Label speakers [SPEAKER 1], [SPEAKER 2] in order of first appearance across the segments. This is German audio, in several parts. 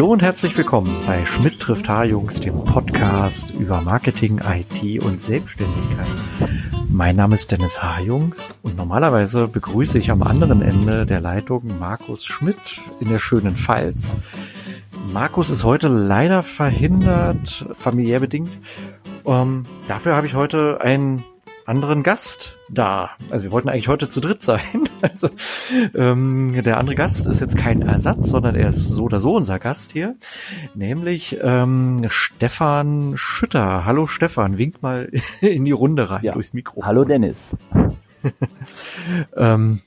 [SPEAKER 1] Hallo und herzlich willkommen bei Schmidt trifft H-Jungs, dem Podcast über Marketing, IT und Selbstständigkeit. Mein Name ist Dennis H-Jungs und normalerweise begrüße ich am anderen Ende der Leitung Markus Schmidt in der schönen Pfalz. Markus ist heute leider verhindert, familiär bedingt. Ähm, dafür habe ich heute einen anderen Gast da. Also wir wollten eigentlich heute zu dritt sein. Also ähm, der andere Gast ist jetzt kein Ersatz, sondern er ist so oder so unser Gast hier, nämlich ähm, Stefan Schütter. Hallo Stefan, wink mal in die Runde rein
[SPEAKER 2] ja.
[SPEAKER 1] durchs Mikro.
[SPEAKER 2] Hallo Dennis.
[SPEAKER 1] ähm,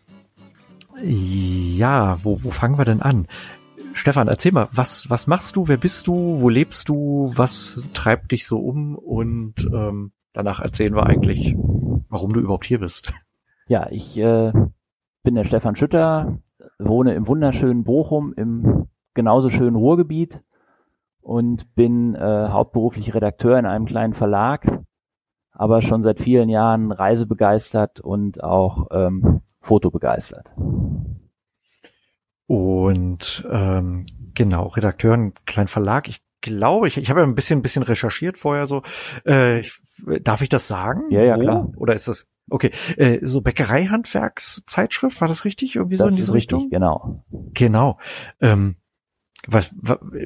[SPEAKER 1] ja, wo, wo fangen wir denn an? Stefan, erzähl mal, was, was machst du, wer bist du, wo lebst du, was treibt dich so um und ähm, danach erzählen wir eigentlich, warum du überhaupt hier bist.
[SPEAKER 2] Ja, ich äh, bin der Stefan Schütter, wohne im wunderschönen Bochum im genauso schönen Ruhrgebiet und bin äh, hauptberuflich Redakteur in einem kleinen Verlag, aber schon seit vielen Jahren reisebegeistert und auch ähm, fotobegeistert.
[SPEAKER 1] Und ähm, genau, Redakteur, ein kleinen Verlag. Ich glaube, ich, ich habe ja ein bisschen, ein bisschen recherchiert vorher so. Äh, ich, darf ich das sagen?
[SPEAKER 2] Ja, ja, Wo? klar.
[SPEAKER 1] Oder ist das Okay, äh, so Bäckereihandwerkszeitschrift, war das richtig? Irgendwie so
[SPEAKER 2] das
[SPEAKER 1] in diese
[SPEAKER 2] ist richtig,
[SPEAKER 1] Richtung?
[SPEAKER 2] genau.
[SPEAKER 1] Genau. Ähm, was,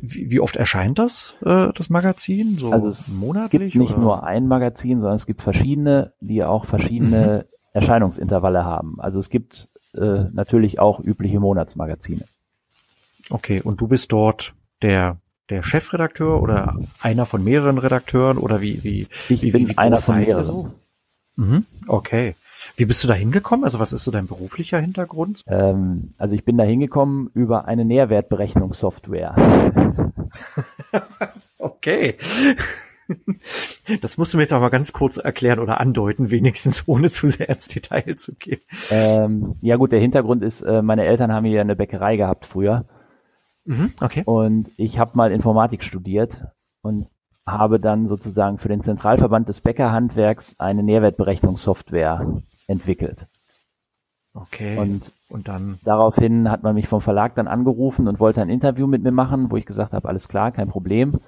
[SPEAKER 1] wie oft erscheint das, äh, das Magazin? So
[SPEAKER 2] also es
[SPEAKER 1] monatlich?
[SPEAKER 2] gibt nicht oder? nur ein Magazin, sondern es gibt verschiedene, die auch verschiedene mhm. Erscheinungsintervalle haben. Also es gibt äh, natürlich auch übliche Monatsmagazine.
[SPEAKER 1] Okay, und du bist dort der der Chefredakteur oder einer von mehreren Redakteuren oder wie wie
[SPEAKER 2] ich
[SPEAKER 1] wie,
[SPEAKER 2] bin
[SPEAKER 1] wie
[SPEAKER 2] einer von mehreren.
[SPEAKER 1] So? Mhm, okay. Wie bist du da hingekommen? Also was ist so dein beruflicher Hintergrund?
[SPEAKER 2] Ähm, also ich bin da hingekommen über eine Nährwertberechnungssoftware.
[SPEAKER 1] okay. Das musst du mir jetzt aber ganz kurz erklären oder andeuten, wenigstens ohne zu sehr ins Detail zu gehen.
[SPEAKER 2] Ähm, ja gut, der Hintergrund ist, äh, meine Eltern haben hier eine Bäckerei gehabt früher.
[SPEAKER 1] Mhm, okay.
[SPEAKER 2] Und ich habe mal Informatik studiert und habe dann sozusagen für den Zentralverband des Bäckerhandwerks eine Nährwertberechnungssoftware entwickelt.
[SPEAKER 1] Okay.
[SPEAKER 2] Und,
[SPEAKER 1] und dann
[SPEAKER 2] daraufhin hat man mich vom Verlag dann angerufen und wollte ein Interview mit mir machen, wo ich gesagt habe, alles klar, kein Problem.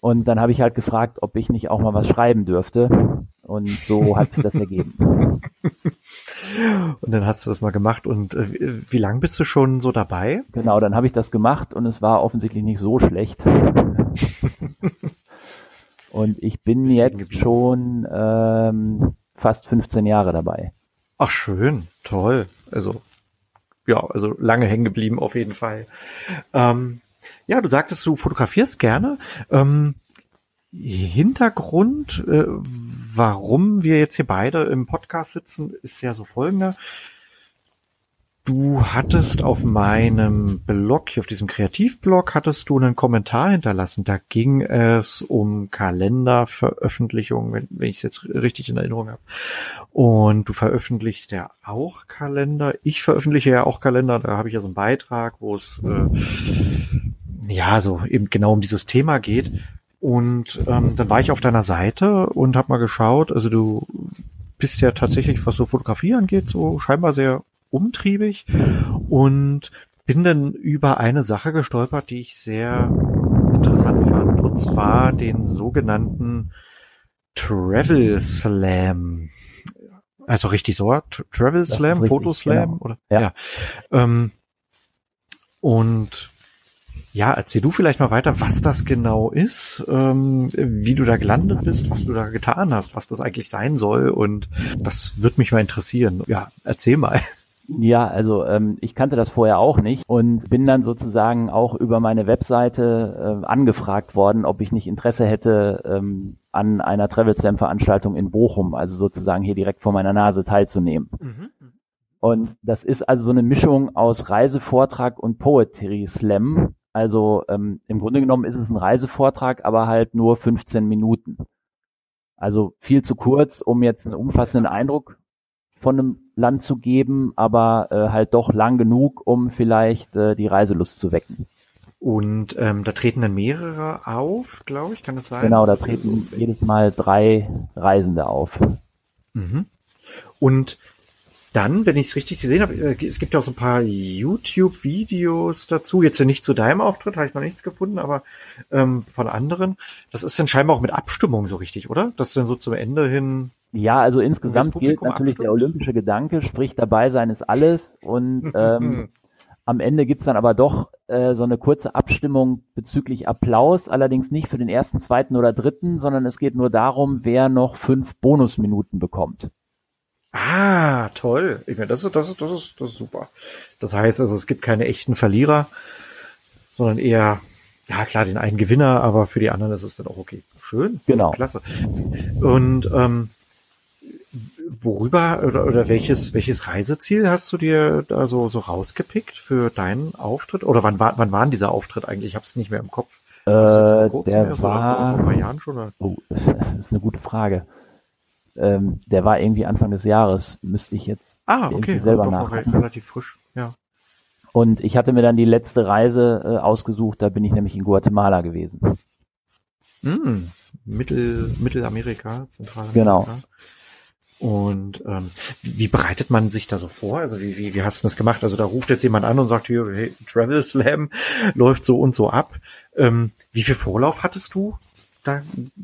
[SPEAKER 2] Und dann habe ich halt gefragt, ob ich nicht auch mal was schreiben dürfte. Und so hat sich das ergeben.
[SPEAKER 1] Und dann hast du das mal gemacht. Und äh, wie lange bist du schon so dabei?
[SPEAKER 2] Genau, dann habe ich das gemacht und es war offensichtlich nicht so schlecht. und ich bin jetzt schon ähm, fast 15 Jahre dabei.
[SPEAKER 1] Ach schön, toll. Also ja, also lange hängen geblieben auf jeden Fall. Ähm, ja, du sagtest, du fotografierst gerne. Ähm, Hintergrund, äh, warum wir jetzt hier beide im Podcast sitzen, ist ja so folgender. Du hattest auf meinem Blog, hier auf diesem Kreativblog, hattest du einen Kommentar hinterlassen. Da ging es um Kalenderveröffentlichungen, wenn, wenn ich es jetzt richtig in Erinnerung habe. Und du veröffentlichst ja auch Kalender. Ich veröffentliche ja auch Kalender. Da habe ich ja so einen Beitrag, wo es äh, ja so eben genau um dieses Thema geht. Und ähm, dann war ich auf deiner Seite und habe mal geschaut. Also du bist ja tatsächlich, was so Fotografie angeht, so scheinbar sehr umtriebig und bin dann über eine Sache gestolpert, die ich sehr interessant fand, und zwar den sogenannten Travel Slam. Also richtig so, Travel Slam, Fotoslam genau. oder
[SPEAKER 2] ja. ja.
[SPEAKER 1] Ähm, und ja, erzähl du vielleicht mal weiter, was das genau ist, ähm, wie du da gelandet bist, was du da getan hast, was das eigentlich sein soll und das wird mich mal interessieren. Ja, erzähl mal.
[SPEAKER 2] Ja, also ähm, ich kannte das vorher auch nicht und bin dann sozusagen auch über meine Webseite äh, angefragt worden, ob ich nicht Interesse hätte, ähm, an einer Travel Slam Veranstaltung in Bochum, also sozusagen hier direkt vor meiner Nase teilzunehmen. Mhm. Und das ist also so eine Mischung aus Reisevortrag und Poetry Slam. Also ähm, im Grunde genommen ist es ein Reisevortrag, aber halt nur 15 Minuten. Also viel zu kurz, um jetzt einen umfassenden Eindruck von einem Land zu geben, aber äh, halt doch lang genug, um vielleicht äh, die Reiselust zu wecken.
[SPEAKER 1] Und ähm, da treten dann mehrere auf, glaube ich, kann das sein?
[SPEAKER 2] Genau, da treten jedes Mal drei Reisende auf.
[SPEAKER 1] Mhm. Und dann, wenn ich es richtig gesehen habe, äh, es gibt ja auch so ein paar YouTube-Videos dazu. Jetzt ja nicht zu deinem Auftritt, habe ich noch nichts gefunden, aber ähm, von anderen. Das ist dann scheinbar auch mit Abstimmung so richtig, oder? Das dann so zum Ende hin.
[SPEAKER 2] Ja, also insgesamt gilt natürlich abstimmt. der olympische Gedanke, sprich dabei sein ist alles und ähm, am Ende gibt's dann aber doch äh, so eine kurze Abstimmung bezüglich Applaus, allerdings nicht für den ersten, zweiten oder dritten, sondern es geht nur darum, wer noch fünf Bonusminuten bekommt.
[SPEAKER 1] Ah, toll. Ich meine, das ist, das ist, das ist, das ist super. Das heißt also, es gibt keine echten Verlierer, sondern eher, ja klar, den einen Gewinner, aber für die anderen ist es dann auch okay. Schön.
[SPEAKER 2] Genau.
[SPEAKER 1] Klasse. Und ähm, worüber oder, oder welches, welches Reiseziel hast du dir da so, so rausgepickt für deinen Auftritt? Oder wann war, wann war denn dieser Auftritt eigentlich? Ich habe es nicht mehr im Kopf.
[SPEAKER 2] Äh, der war,
[SPEAKER 1] vor ein paar Jahren schon, oder?
[SPEAKER 2] Oh, das ist eine gute Frage. Ähm, der war irgendwie Anfang des Jahres, müsste ich jetzt
[SPEAKER 1] ah, okay. selber nach. Relativ frisch, ja.
[SPEAKER 2] Und ich hatte mir dann die letzte Reise äh, ausgesucht, da bin ich nämlich in Guatemala gewesen.
[SPEAKER 1] Mm, Mittel, Mittelamerika, Zentralamerika.
[SPEAKER 2] Genau.
[SPEAKER 1] Und ähm, wie bereitet man sich da so vor? Also wie, wie, wie hast du das gemacht? Also da ruft jetzt jemand an und sagt, hier, hey, Travel Slam läuft so und so ab. Ähm, wie viel Vorlauf hattest du da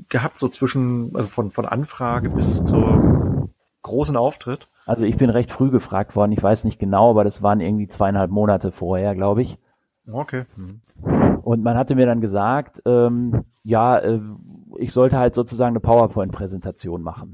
[SPEAKER 1] gehabt, so zwischen, also von, von Anfrage bis zur großen Auftritt?
[SPEAKER 2] Also ich bin recht früh gefragt worden, ich weiß nicht genau, aber das waren irgendwie zweieinhalb Monate vorher, glaube ich.
[SPEAKER 1] Okay. Mhm.
[SPEAKER 2] Und man hatte mir dann gesagt, ähm, ja, äh, ich sollte halt sozusagen eine PowerPoint-Präsentation machen.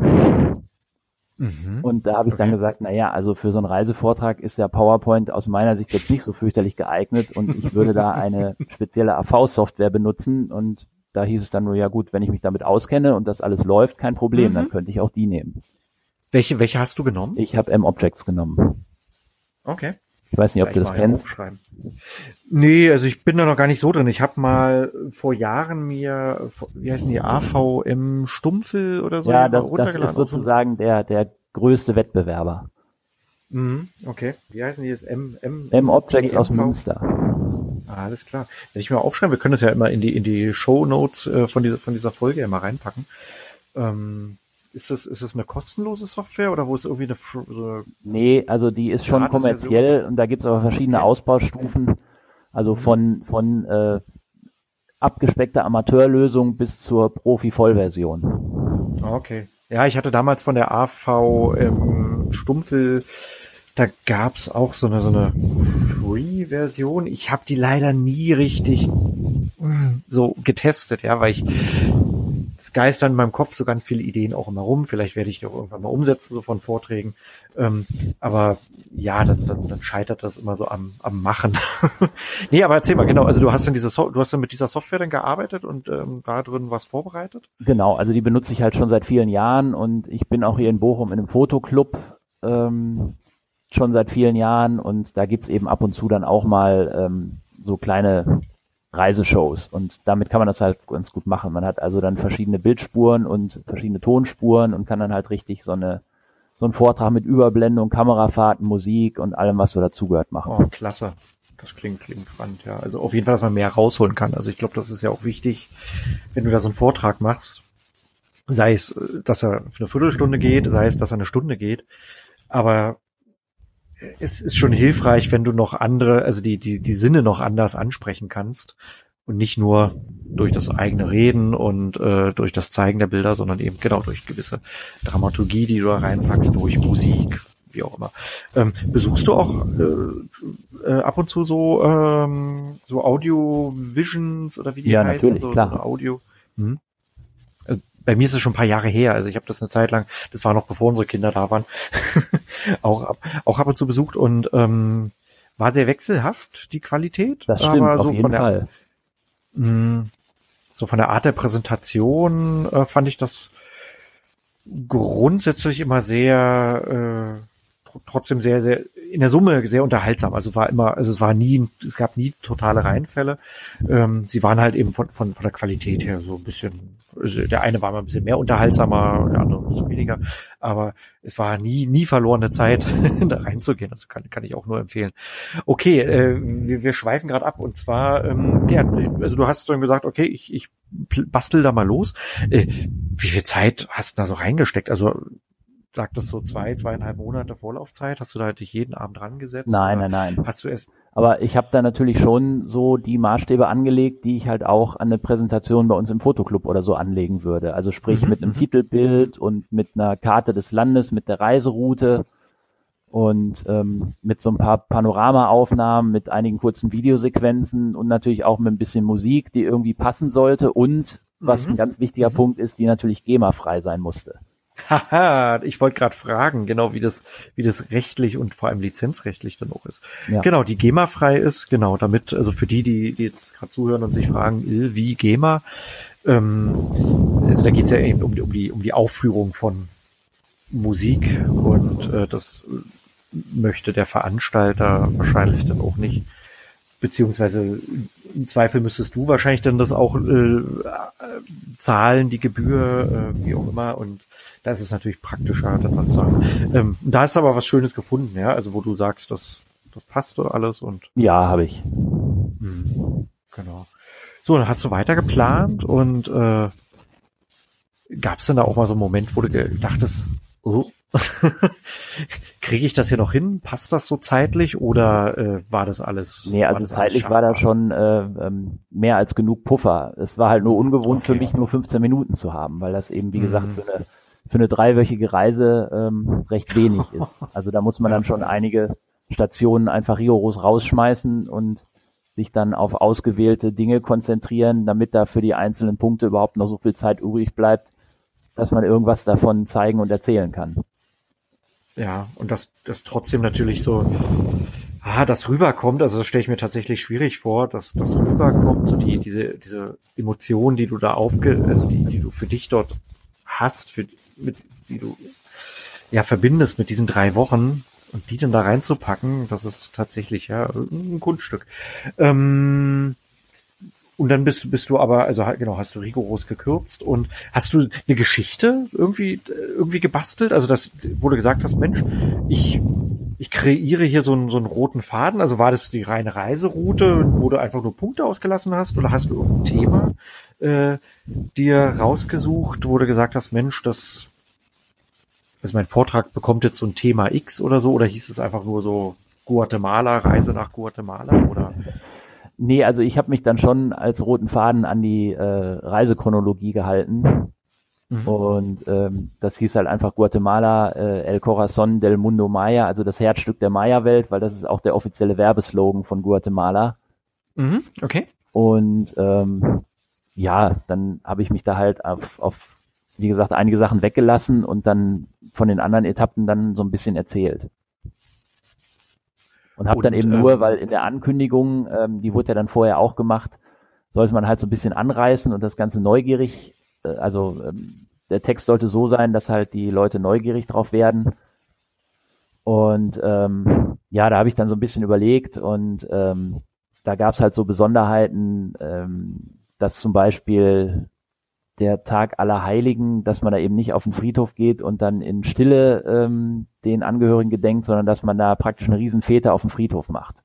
[SPEAKER 2] Mhm. Und da habe ich okay. dann gesagt, naja, also für so einen Reisevortrag ist der PowerPoint aus meiner Sicht jetzt nicht so fürchterlich geeignet und ich würde da eine spezielle AV-Software benutzen und da hieß es dann nur, ja gut, wenn ich mich damit auskenne und das alles läuft, kein Problem, mhm. dann könnte ich auch die nehmen.
[SPEAKER 1] Welche, welche hast du genommen?
[SPEAKER 2] Ich habe M-Objects genommen.
[SPEAKER 1] Okay.
[SPEAKER 2] Ich weiß nicht, ob Vielleicht du das kennst.
[SPEAKER 1] Aufschreiben. Nee, also ich bin da noch gar nicht so drin. Ich habe mal vor Jahren mir, wie heißen die, AVM Stumpfel oder so?
[SPEAKER 2] Ja, das, das ist sozusagen der, der größte Wettbewerber.
[SPEAKER 1] Mhm, okay. Wie heißen die jetzt? M,
[SPEAKER 2] M, M-Objects aus Münster.
[SPEAKER 1] Alles klar. Wenn ich mal aufschreiben, wir können das ja immer in die, in die Show Notes äh, von, dieser, von dieser Folge immer reinpacken. Ähm, ist das, ist das eine kostenlose Software oder wo ist irgendwie eine,
[SPEAKER 2] so Nee, also die ist schon kommerziell und da gibt es aber verschiedene okay. Ausbaustufen. Also mhm. von, von äh, abgespeckter Amateurlösung bis zur Profi-Vollversion.
[SPEAKER 1] Okay. Ja, ich hatte damals von der AV ähm, Stumpfel da gab's auch so eine, so eine Free-Version. Ich habe die leider nie richtig so getestet, ja, weil ich das geistern in meinem Kopf so ganz viele Ideen auch immer rum. Vielleicht werde ich die auch irgendwann mal umsetzen, so von Vorträgen. Ähm, aber ja, dann, dann, dann scheitert das immer so am, am Machen. nee, aber erzähl mal, genau, also du hast dann diese so du hast dann mit dieser Software dann gearbeitet und ähm, da drin was vorbereitet?
[SPEAKER 2] Genau, also die benutze ich halt schon seit vielen Jahren und ich bin auch hier in Bochum in einem Fotoclub ähm, schon seit vielen Jahren und da gibt's eben ab und zu dann auch mal ähm, so kleine Reiseshows und damit kann man das halt ganz gut machen. Man hat also dann verschiedene Bildspuren und verschiedene Tonspuren und kann dann halt richtig so eine so einen Vortrag mit Überblendung, Kamerafahrten, Musik und allem, was so dazugehört machen.
[SPEAKER 1] Oh, klasse. Das klingt, klingt spannend, ja. Also auf jeden Fall, dass man mehr rausholen kann. Also ich glaube, das ist ja auch wichtig, wenn du da so einen Vortrag machst, sei es, dass er für eine Viertelstunde geht, sei es, dass er eine Stunde geht. Aber es ist schon hilfreich, wenn du noch andere, also die, die, die Sinne noch anders ansprechen kannst und nicht nur durch das eigene Reden und äh, durch das Zeigen der Bilder, sondern eben genau durch gewisse Dramaturgie, die du da reinpackst, durch Musik, wie auch immer. Ähm, besuchst du auch äh, äh, ab und zu so ähm, so Audio Visions oder wie die
[SPEAKER 2] ja,
[SPEAKER 1] heißen,
[SPEAKER 2] so, klar.
[SPEAKER 1] so Audio? Hm? Bei mir ist es schon ein paar Jahre her. Also ich habe das eine Zeit lang, das war noch bevor unsere Kinder da waren, auch, ab, auch ab und zu besucht und ähm, war sehr wechselhaft, die Qualität.
[SPEAKER 2] Das stimmt, aber so auf jeden
[SPEAKER 1] von der,
[SPEAKER 2] Fall.
[SPEAKER 1] Mh, mm, so von der Art der Präsentation äh, fand ich das grundsätzlich immer sehr äh, trotzdem sehr, sehr, in der Summe sehr unterhaltsam. Also war immer, also es war nie, es gab nie totale Reinfälle. Ähm, sie waren halt eben von, von, von der Qualität her so ein bisschen, also der eine war mal ein bisschen mehr unterhaltsamer, der andere ein bisschen weniger. Aber es war nie, nie verlorene Zeit, da reinzugehen. Das kann, kann ich auch nur empfehlen. Okay, äh, wir, wir schweifen gerade ab und zwar, ähm, ja, also du hast dann gesagt, okay, ich, ich bastel da mal los. Äh, wie viel Zeit hast du da so reingesteckt? Also sagtest so zwei, zweieinhalb Monate Vorlaufzeit. Hast du da dich jeden Abend dran gesetzt?
[SPEAKER 2] Nein, nein, nein.
[SPEAKER 1] Hast du erst
[SPEAKER 2] Aber ich habe da natürlich schon so die Maßstäbe angelegt, die ich halt auch an eine Präsentation bei uns im Fotoclub oder so anlegen würde. Also sprich
[SPEAKER 1] Mhm,
[SPEAKER 2] mit einem. Titelbild und mit einer Karte des Landes, mit der Reiseroute und ähm, mit so ein paar Panoramaaufnahmen, mit einigen kurzen Videosequenzen und natürlich auch mit ein bisschen Musik, die irgendwie passen sollte und was
[SPEAKER 1] Mhm.
[SPEAKER 2] ein ganz wichtiger
[SPEAKER 1] Mhm.
[SPEAKER 2] Punkt ist, die natürlich GEMA-frei sein musste.
[SPEAKER 1] Haha, ich wollte gerade fragen, genau wie das, wie das rechtlich und vor allem lizenzrechtlich dann auch ist.
[SPEAKER 2] Ja.
[SPEAKER 1] Genau, die GEMA frei ist, genau, damit, also für die, die, die jetzt gerade zuhören und sich fragen, wie GEMA, ähm, also da geht's ja eben um die, um die, um die Aufführung von Musik und äh, das möchte der Veranstalter wahrscheinlich dann auch nicht. Beziehungsweise im Zweifel müsstest du wahrscheinlich dann das auch äh, äh, zahlen, die Gebühr, äh, wie auch immer. Und da ist es natürlich praktischer, dann was zu haben. Ähm, da ist aber was Schönes gefunden, ja, also wo du sagst, das, das passt und alles und
[SPEAKER 2] Ja, habe ich.
[SPEAKER 1] hm, genau. So, dann hast du weiter geplant und äh, gab es denn da auch mal so einen Moment, wo du gedachtest, oh, kriege ich das hier noch hin? Passt das so zeitlich oder äh, war das alles?
[SPEAKER 2] Nee, also zeitlich war da schon äh, ähm, mehr als genug Puffer. Es war halt nur ungewohnt für
[SPEAKER 1] Okay.
[SPEAKER 2] mich, nur 15 Minuten zu haben, weil das eben, wie
[SPEAKER 1] Mhm.
[SPEAKER 2] gesagt, für eine, für eine dreiwöchige Reise ähm, recht wenig ist. Also da muss man dann schon einige Stationen einfach rigoros rausschmeißen und sich dann auf ausgewählte Dinge konzentrieren, damit da für die einzelnen Punkte überhaupt noch so viel Zeit übrig bleibt, dass man irgendwas davon zeigen und erzählen kann.
[SPEAKER 1] Ja, und das, das trotzdem natürlich so, ah, das rüberkommt, also das stelle ich mir tatsächlich schwierig vor, dass das rüberkommt, so die, diese, diese Emotionen, die du da aufge, also die, die du für dich dort hast, für, mit, die du, ja, verbindest mit diesen drei Wochen und die dann da reinzupacken, das ist tatsächlich, ja, ein Kunststück. Ähm, und dann bist, bist du aber, also genau, hast du rigoros gekürzt und hast du eine Geschichte irgendwie, irgendwie gebastelt? Also das, wo du gesagt hast, Mensch, ich, ich kreiere hier so einen, so einen roten Faden. Also war das die reine Reiseroute, wo du einfach nur Punkte ausgelassen hast? Oder hast du irgendein Thema äh, dir rausgesucht, wo du gesagt hast, Mensch, das, also mein Vortrag bekommt jetzt so ein Thema X oder so? Oder hieß es einfach nur so Guatemala, Reise nach Guatemala? Oder?
[SPEAKER 2] Nee, also ich habe mich dann schon als roten Faden an die äh, Reisechronologie gehalten.
[SPEAKER 1] Mhm.
[SPEAKER 2] Und ähm, das hieß halt einfach Guatemala, äh, El Corazon del Mundo Maya, also das Herzstück der Maya-Welt, weil das ist auch der offizielle Werbeslogan von Guatemala.
[SPEAKER 1] Mhm, okay.
[SPEAKER 2] Und ähm, ja, dann habe ich mich da halt auf, auf, wie gesagt, einige Sachen weggelassen und dann von den anderen Etappen dann so ein bisschen erzählt. Und habe dann eben nur,
[SPEAKER 1] ähm,
[SPEAKER 2] weil in der Ankündigung, ähm, die wurde ja dann vorher auch gemacht, sollte man halt so ein bisschen anreißen und das Ganze neugierig, äh, also ähm, der Text sollte so sein, dass halt die Leute neugierig drauf werden. Und ähm, ja, da habe ich dann so ein bisschen überlegt und ähm, da gab es halt so Besonderheiten, ähm, dass zum Beispiel der Tag aller Heiligen, dass man da eben nicht auf den Friedhof geht und dann in Stille ähm, den Angehörigen gedenkt, sondern dass man da praktisch eine Riesenfete auf dem Friedhof macht.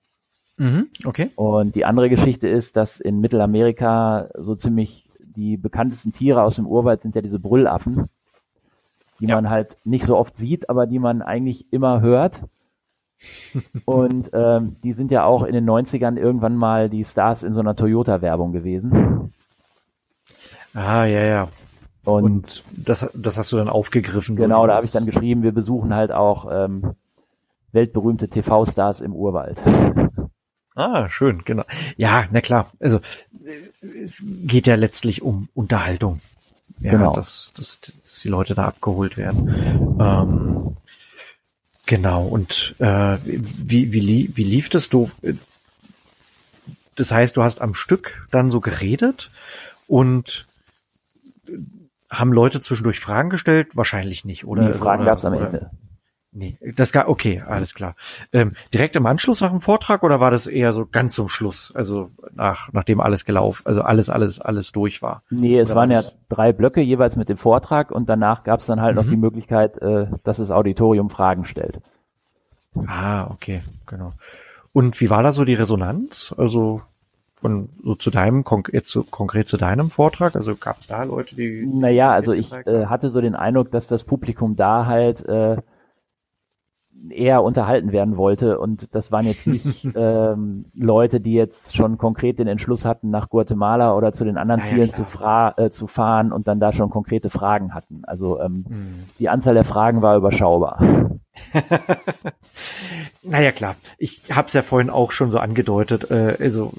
[SPEAKER 1] Mhm, okay.
[SPEAKER 2] Und die andere Geschichte ist, dass in Mittelamerika so ziemlich die bekanntesten Tiere aus dem Urwald sind ja diese Brüllaffen, die
[SPEAKER 1] Ja.
[SPEAKER 2] man halt nicht so oft sieht, aber die man eigentlich immer hört. Und ähm, die sind ja auch in den 90ern irgendwann mal die Stars in so einer Toyota-Werbung gewesen.
[SPEAKER 1] Ah, ja, ja.
[SPEAKER 2] Und,
[SPEAKER 1] Und das, das hast du dann aufgegriffen. so
[SPEAKER 2] genau, da habe ich dann geschrieben, wir besuchen halt auch ähm, weltberühmte TV-Stars im Urwald.
[SPEAKER 1] Ah, schön, genau. Ja, na klar. Also es geht ja letztlich um Unterhaltung. Ja,
[SPEAKER 2] Genau.
[SPEAKER 1] dass, dass, dass die Leute da abgeholt werden. Ähm, genau. Und äh, wie, wie, wie lief das? Du, äh, das heißt, du hast am Stück dann so geredet und haben Leute zwischendurch Fragen gestellt? Wahrscheinlich nicht, oder?
[SPEAKER 2] die Fragen
[SPEAKER 1] oder,
[SPEAKER 2] gab es am
[SPEAKER 1] oder,
[SPEAKER 2] Ende.
[SPEAKER 1] Nee, das gar, okay, alles klar. Ähm, direkt im Anschluss nach dem Vortrag oder war das eher so ganz zum Schluss? Also nach, nachdem alles gelaufen, also alles, alles, alles durch war.
[SPEAKER 2] Nee, es
[SPEAKER 1] Oder
[SPEAKER 2] waren ja drei Blöcke jeweils mit dem Vortrag und danach gab es dann halt noch
[SPEAKER 1] Mhm.
[SPEAKER 2] die Möglichkeit, äh, dass das Auditorium Fragen stellt.
[SPEAKER 1] Ah, okay, genau. Und wie war da so die Resonanz? Also Und so zu deinem, jetzt so konkret zu deinem Vortrag, also gab es da Leute, die.
[SPEAKER 2] Naja, also ich äh, hatte so den Eindruck, dass das Publikum da halt äh, eher unterhalten werden wollte und das waren jetzt nicht ähm, Leute, die jetzt schon konkret den Entschluss hatten, nach Guatemala oder zu den anderen ja, Zielen ja, zu, äh, zu fahren und dann da schon konkrete Fragen hatten. Also ähm, mhm. die Anzahl der Fragen war überschaubar.
[SPEAKER 1] naja klar, ich habe es ja vorhin auch schon so angedeutet, äh, also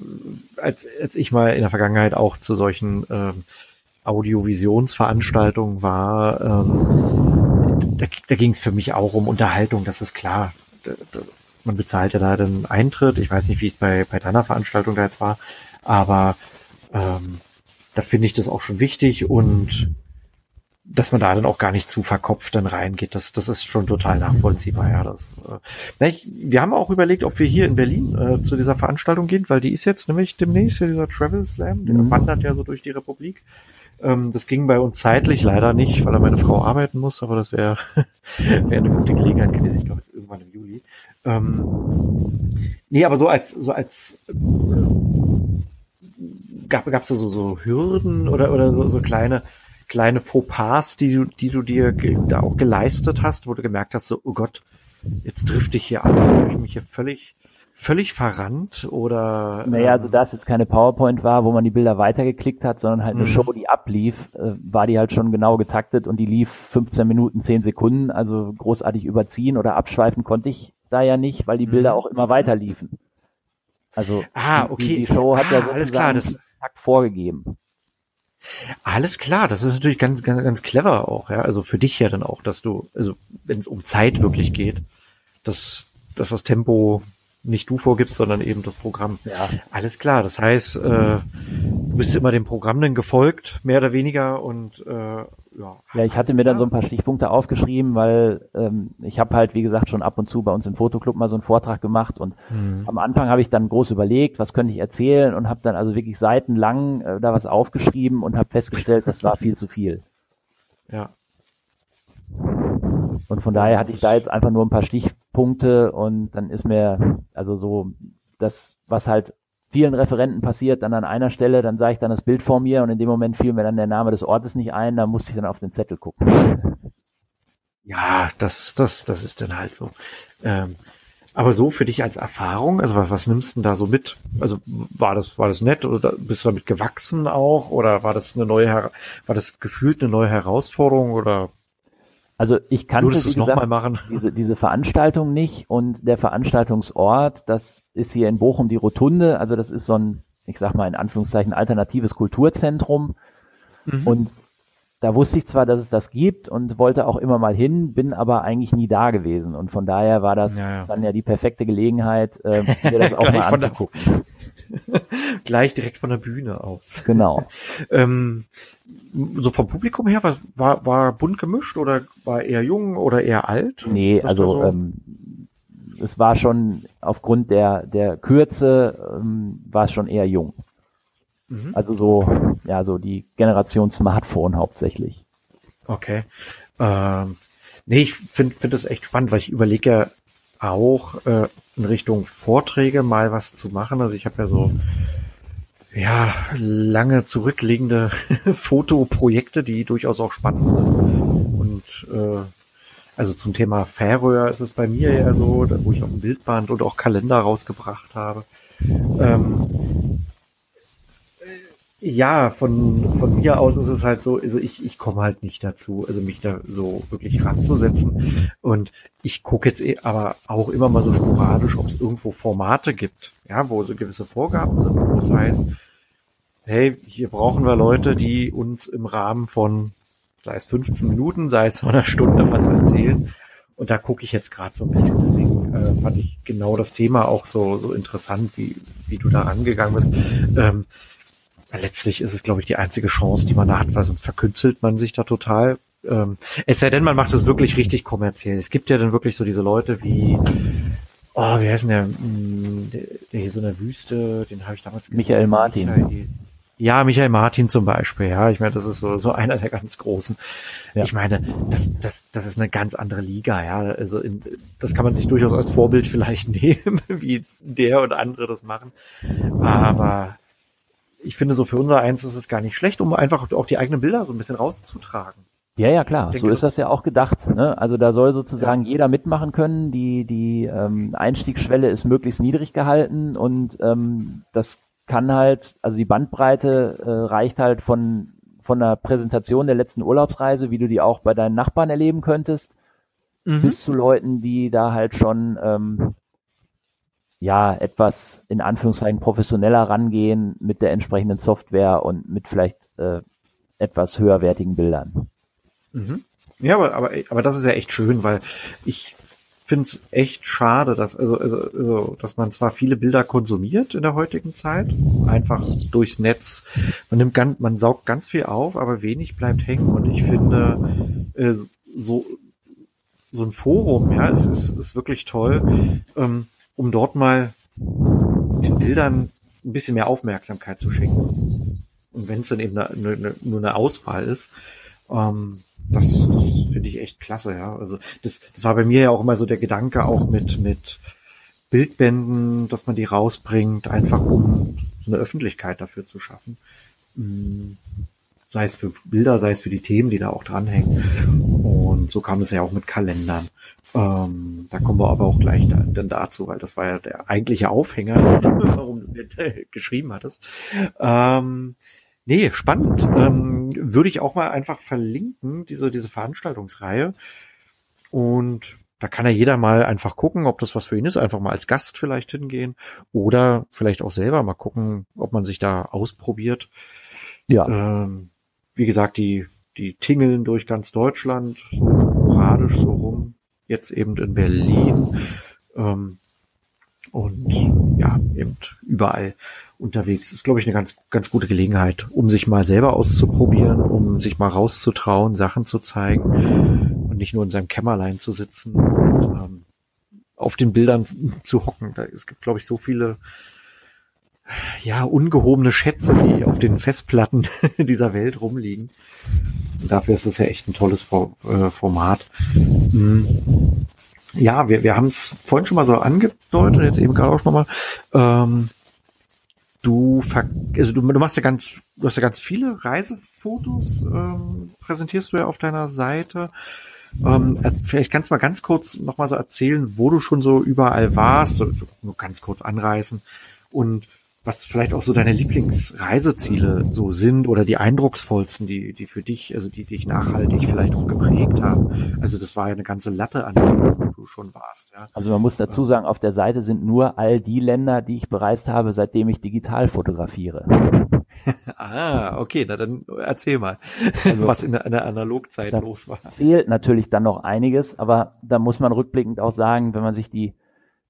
[SPEAKER 1] als, als ich mal in der Vergangenheit auch zu solchen ähm, Audiovisionsveranstaltungen war, ähm, da, da ging es für mich auch um Unterhaltung, das ist klar. Da, da, man bezahlt ja da den Eintritt. Ich weiß nicht, wie es bei, bei deiner Veranstaltung da jetzt war, aber ähm, da finde ich das auch schon wichtig und dass man da dann auch gar nicht zu verkopft dann reingeht, das, das ist schon total nachvollziehbar. Ja, das, äh, ich, wir haben auch überlegt, ob wir hier in Berlin äh, zu dieser Veranstaltung gehen, weil die ist jetzt nämlich demnächst, dieser Travel Slam, der mhm. wandert ja so durch die Republik. Ähm, das ging bei uns zeitlich leider nicht, weil da meine Frau arbeiten muss, aber das wäre wär eine gute Gelegenheit gewesen. Ich glaube, jetzt irgendwann im Juli. Ähm, nee, aber so als so als äh, gab es da so so Hürden oder oder so, so kleine kleine Fauxpas, die du, die du dir da auch geleistet hast, wo du gemerkt hast, so, oh Gott, jetzt trifft ich hier an, habe ich mich hier völlig, völlig verrannt oder.
[SPEAKER 2] Naja, also ähm, da es jetzt keine PowerPoint war, wo man die Bilder weitergeklickt hat, sondern halt eine mhm. Show, die ablief, äh, war die halt schon genau getaktet und die lief 15 Minuten, 10 Sekunden, also großartig überziehen oder abschweifen konnte ich da ja nicht, weil die Bilder mhm. auch immer weiter liefen. Also
[SPEAKER 1] ah, okay.
[SPEAKER 2] die, die Show hat ah, ja sozusagen alles klar, das Takt vorgegeben.
[SPEAKER 1] Alles klar, das ist natürlich ganz, ganz, ganz clever auch, ja. Also für dich ja dann auch, dass du, also wenn es um Zeit wirklich geht, dass, dass das Tempo nicht du vorgibst, sondern eben das Programm. Ja. Alles klar. Das heißt, äh, du bist immer dem Programm dann gefolgt, mehr oder weniger und äh,
[SPEAKER 2] ja. Ja, ich hatte mir dann so ein paar Stichpunkte aufgeschrieben, weil ähm, ich habe halt, wie gesagt, schon ab und zu bei uns im Fotoclub mal so einen Vortrag gemacht und mhm. am Anfang habe ich dann groß überlegt, was könnte ich erzählen und habe dann also wirklich seitenlang äh, da was aufgeschrieben und habe festgestellt, das war viel zu viel.
[SPEAKER 1] Ja.
[SPEAKER 2] Und von daher hatte ich da jetzt einfach nur ein paar Stichpunkte und dann ist mir also so das, was halt vielen Referenten passiert, dann an einer Stelle, dann sah ich dann das Bild vor mir und in dem Moment fiel mir dann der Name des Ortes nicht ein, da musste ich dann auf den Zettel gucken.
[SPEAKER 1] Ja, das, das, das ist dann halt so. Ähm, aber so für dich als Erfahrung, also was, was nimmst du denn da so mit? Also war das, war das nett oder bist du damit gewachsen auch oder war das eine neue, war das gefühlt eine neue Herausforderung oder
[SPEAKER 2] also ich kannte
[SPEAKER 1] Würdest wie gesagt, machen?
[SPEAKER 2] Diese, diese Veranstaltung nicht und der Veranstaltungsort, das ist hier in Bochum die Rotunde, also das ist so ein, ich sag mal in Anführungszeichen, alternatives Kulturzentrum. Mhm. Und da wusste ich zwar, dass es das gibt und wollte auch immer mal hin, bin aber eigentlich nie da gewesen. Und von daher war das ja, ja. dann ja die perfekte Gelegenheit, äh, mir das auch mal anzugucken.
[SPEAKER 1] Gleich direkt von der Bühne aus.
[SPEAKER 2] Genau.
[SPEAKER 1] ähm, so vom Publikum her, was, war, war bunt gemischt oder war eher jung oder eher alt?
[SPEAKER 2] Nee, was also so? ähm, es war schon aufgrund der, der Kürze ähm, war es schon eher jung. Mhm. Also so, ja, so die Generation Smartphone hauptsächlich.
[SPEAKER 1] Okay. Ähm, nee, ich finde find das echt spannend, weil ich überlege ja auch äh, in Richtung Vorträge mal was zu machen. Also ich habe ja so ja, lange zurückliegende Fotoprojekte, die durchaus auch spannend sind. Und äh, also zum Thema Färöer ist es bei mir ja so, wo ich auch ein Bildband und auch Kalender rausgebracht habe. Ähm, ja, von, von mir aus ist es halt so, also ich, ich komme halt nicht dazu, also mich da so wirklich ranzusetzen. Und ich gucke jetzt eh, aber auch immer mal so sporadisch, ob es irgendwo Formate gibt, ja, wo so gewisse Vorgaben sind, wo es heißt, hey, hier brauchen wir Leute, die uns im Rahmen von, sei es 15 Minuten, sei es einer Stunde was erzählen. Und da gucke ich jetzt gerade so ein bisschen. Deswegen äh, fand ich genau das Thema auch so, so interessant, wie, wie du da rangegangen bist. Ähm, letztlich ist es, glaube ich, die einzige Chance, die man da hat, weil sonst verkünstelt man sich da total. Ähm, es sei denn, man macht es wirklich richtig kommerziell. Es gibt ja dann wirklich so diese Leute wie, oh, wie heißt denn der, hm, der, der hier so in der Wüste, den habe ich damals
[SPEAKER 2] gesehen. Michael Martin. Michael,
[SPEAKER 1] ja, Michael Martin zum Beispiel, ja. Ich meine, das ist so, so einer der ganz großen. Ja. Ich meine, das, das, das ist eine ganz andere Liga, ja. Also in, das kann man sich durchaus als Vorbild vielleicht nehmen, wie der und andere das machen. Aber ich finde, so für unser Eins ist es gar nicht schlecht, um einfach auch die eigenen Bilder so ein bisschen rauszutragen.
[SPEAKER 2] Ja, ja, klar. Denke, so ist das ja auch gedacht. Ne? Also da soll sozusagen ja. jeder mitmachen können. Die, die ähm, Einstiegsschwelle ist möglichst niedrig gehalten und ähm, das kann halt, also die Bandbreite äh, reicht halt von, von der Präsentation der letzten Urlaubsreise, wie du die auch bei deinen Nachbarn erleben könntest, mhm. bis zu Leuten, die da halt schon ähm, ja etwas in Anführungszeichen professioneller rangehen mit der entsprechenden Software und mit vielleicht äh, etwas höherwertigen Bildern.
[SPEAKER 1] Mhm. Ja, aber, aber, aber das ist ja echt schön, weil ich finde es echt schade, dass, also, also, also, dass man zwar viele Bilder konsumiert in der heutigen Zeit, einfach durchs Netz. Man nimmt ganz, man saugt ganz viel auf, aber wenig bleibt hängen. Und ich finde, äh, so, so ein Forum, ja, es ist, ist wirklich toll, ähm, um dort mal den Bildern ein bisschen mehr Aufmerksamkeit zu schenken. Und wenn es dann eben eine, eine, nur eine Auswahl ist, ähm, das, das finde ich echt klasse, ja. Also das, das war bei mir ja auch immer so der Gedanke, auch mit, mit Bildbänden, dass man die rausbringt, einfach um eine Öffentlichkeit dafür zu schaffen. Mm, sei es für Bilder, sei es für die Themen, die da auch dranhängen. Und so kam es ja auch mit Kalendern. Ähm, da kommen wir aber auch gleich da, dann dazu, weil das war ja der eigentliche Aufhänger, warum du geschrieben hattest. Ähm, Nee, spannend. Ähm, würde ich auch mal einfach verlinken, diese, diese Veranstaltungsreihe. Und da kann ja jeder mal einfach gucken, ob das was für ihn ist, einfach mal als Gast vielleicht hingehen oder vielleicht auch selber mal gucken, ob man sich da ausprobiert. Ja. Ähm, wie gesagt, die, die tingeln durch ganz Deutschland, so sporadisch so rum, jetzt eben in Berlin. Ähm, und ja, eben überall unterwegs. Ist, glaube ich, eine ganz, ganz gute Gelegenheit, um sich mal selber auszuprobieren, um sich mal rauszutrauen, Sachen zu zeigen und nicht nur in seinem Kämmerlein zu sitzen und ähm, auf den Bildern zu hocken. Da, es gibt, glaube ich, so viele ja, ungehobene Schätze, die auf den Festplatten dieser Welt rumliegen. Dafür ist es ja echt ein tolles äh, Format. Mhm. Ja, wir, wir haben es vorhin schon mal so angedeutet, jetzt eben gerade auch nochmal. Ähm, Du, also du, du machst ja ganz, du hast ja ganz viele Reisefotos, ähm, präsentierst du ja auf deiner Seite. Ähm, vielleicht kannst du mal ganz kurz nochmal so erzählen, wo du schon so überall warst, nur ganz kurz anreißen und was vielleicht auch so deine Lieblingsreiseziele so sind oder die eindrucksvollsten, die, die für dich, also die dich nachhaltig vielleicht auch geprägt haben. Also das war ja eine ganze Latte an denen, wo du schon warst. Ja.
[SPEAKER 2] Also man muss dazu sagen, auf der Seite sind nur all die Länder, die ich bereist habe, seitdem ich digital fotografiere.
[SPEAKER 1] ah, okay, na dann erzähl mal, also, was in der, in der Analogzeit los war.
[SPEAKER 2] Fehlt natürlich dann noch einiges, aber da muss man rückblickend auch sagen, wenn man sich die,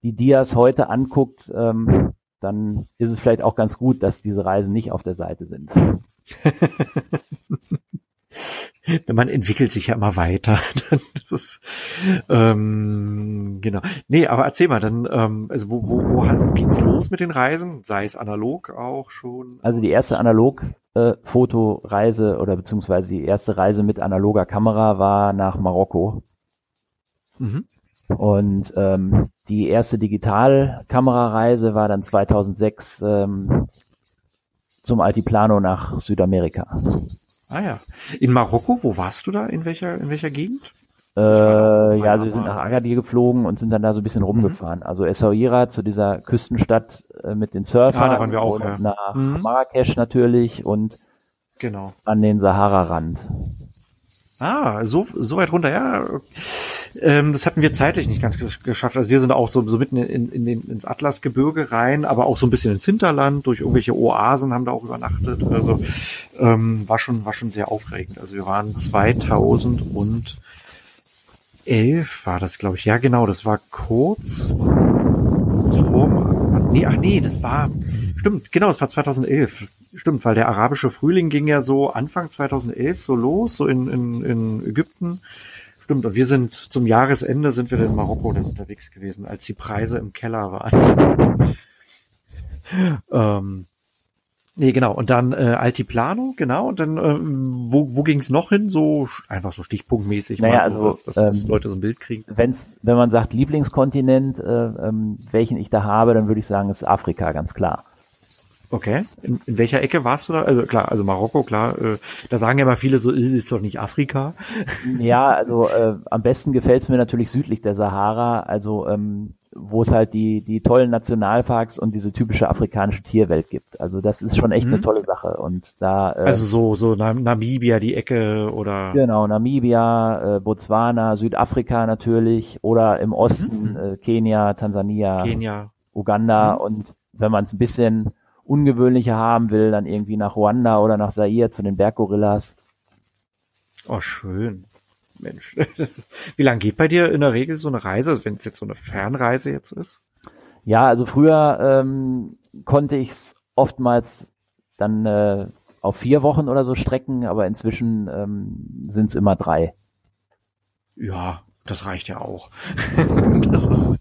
[SPEAKER 2] die Dias heute anguckt, ähm, dann ist es vielleicht auch ganz gut, dass diese Reisen nicht auf der Seite sind.
[SPEAKER 1] Man entwickelt sich ja immer weiter. Das ist ähm, genau. Nee, aber erzähl mal, dann, ähm, also wo, wo, wo ging's los mit den Reisen? Sei es analog auch schon?
[SPEAKER 2] Also die erste analog äh, Fotoreise oder beziehungsweise die erste Reise mit analoger Kamera war nach Marokko. Mhm. Und ähm, die erste Digitalkamerareise war dann 2006 ähm, zum Altiplano nach Südamerika.
[SPEAKER 1] Ah ja. In Marokko, wo warst du da? In welcher, in welcher Gegend?
[SPEAKER 2] Äh, ja, also wir sind nach Agadir geflogen und sind dann da so ein bisschen mhm. rumgefahren. Mhm. Also Essaouira zu dieser Küstenstadt äh, mit den Surfern. Ja,
[SPEAKER 1] da waren wir auch, ja.
[SPEAKER 2] Nach mhm. Marrakesch natürlich und
[SPEAKER 1] genau.
[SPEAKER 2] an den Sahara-Rand.
[SPEAKER 1] Ah, so, so weit runter, ja. Ähm, das hatten wir zeitlich nicht ganz geschafft. Also wir sind auch so, so mitten in, in den, ins Atlasgebirge rein, aber auch so ein bisschen ins Hinterland, durch irgendwelche Oasen haben da auch übernachtet. Also ähm, war schon, war schon sehr aufregend. Also wir waren 2011 war das, glaube ich. Ja, genau, das war kurz, kurz vor, nee, ach nee, das war, Stimmt, genau, es war 2011. Stimmt, weil der arabische Frühling ging ja so Anfang 2011 so los, so in, in, in Ägypten. Stimmt, und wir sind zum Jahresende sind wir in Marokko dann unterwegs gewesen, als die Preise im Keller waren. ähm, nee, genau. Und dann äh, Altiplano, genau. Und dann, äh, wo, wo ging es noch hin? So einfach so stichpunktmäßig,
[SPEAKER 2] naja,
[SPEAKER 1] so,
[SPEAKER 2] also, dass, dass, dass ähm, Leute so ein Bild kriegen. Wenn's, wenn man sagt Lieblingskontinent, äh, ähm, welchen ich da habe, dann würde ich sagen, ist Afrika, ganz klar.
[SPEAKER 1] Okay. In, in welcher Ecke warst du da? Also klar, also Marokko, klar. Äh, da sagen ja immer viele so, äh, ist doch nicht Afrika.
[SPEAKER 2] Ja, also äh, am besten gefällt es mir natürlich südlich der Sahara, also ähm, wo es halt die, die tollen Nationalparks und diese typische afrikanische Tierwelt gibt. Also das ist schon echt mhm. eine tolle Sache. Und da
[SPEAKER 1] äh, Also so, so Namibia, die Ecke oder
[SPEAKER 2] Genau, Namibia, äh, Botswana, Südafrika natürlich oder im Osten mhm. äh, Kenia, Tansania,
[SPEAKER 1] Kenia.
[SPEAKER 2] Uganda mhm. und wenn man es ein bisschen ungewöhnlicher haben will, dann irgendwie nach Ruanda oder nach Zaire zu den Berggorillas.
[SPEAKER 1] Oh, schön. Mensch, das, wie lange geht bei dir in der Regel so eine Reise, wenn es jetzt so eine Fernreise jetzt ist?
[SPEAKER 2] Ja, also früher ähm, konnte ich es oftmals dann äh, auf vier Wochen oder so strecken, aber inzwischen ähm, sind es immer drei.
[SPEAKER 1] Ja, das reicht ja auch. das ist,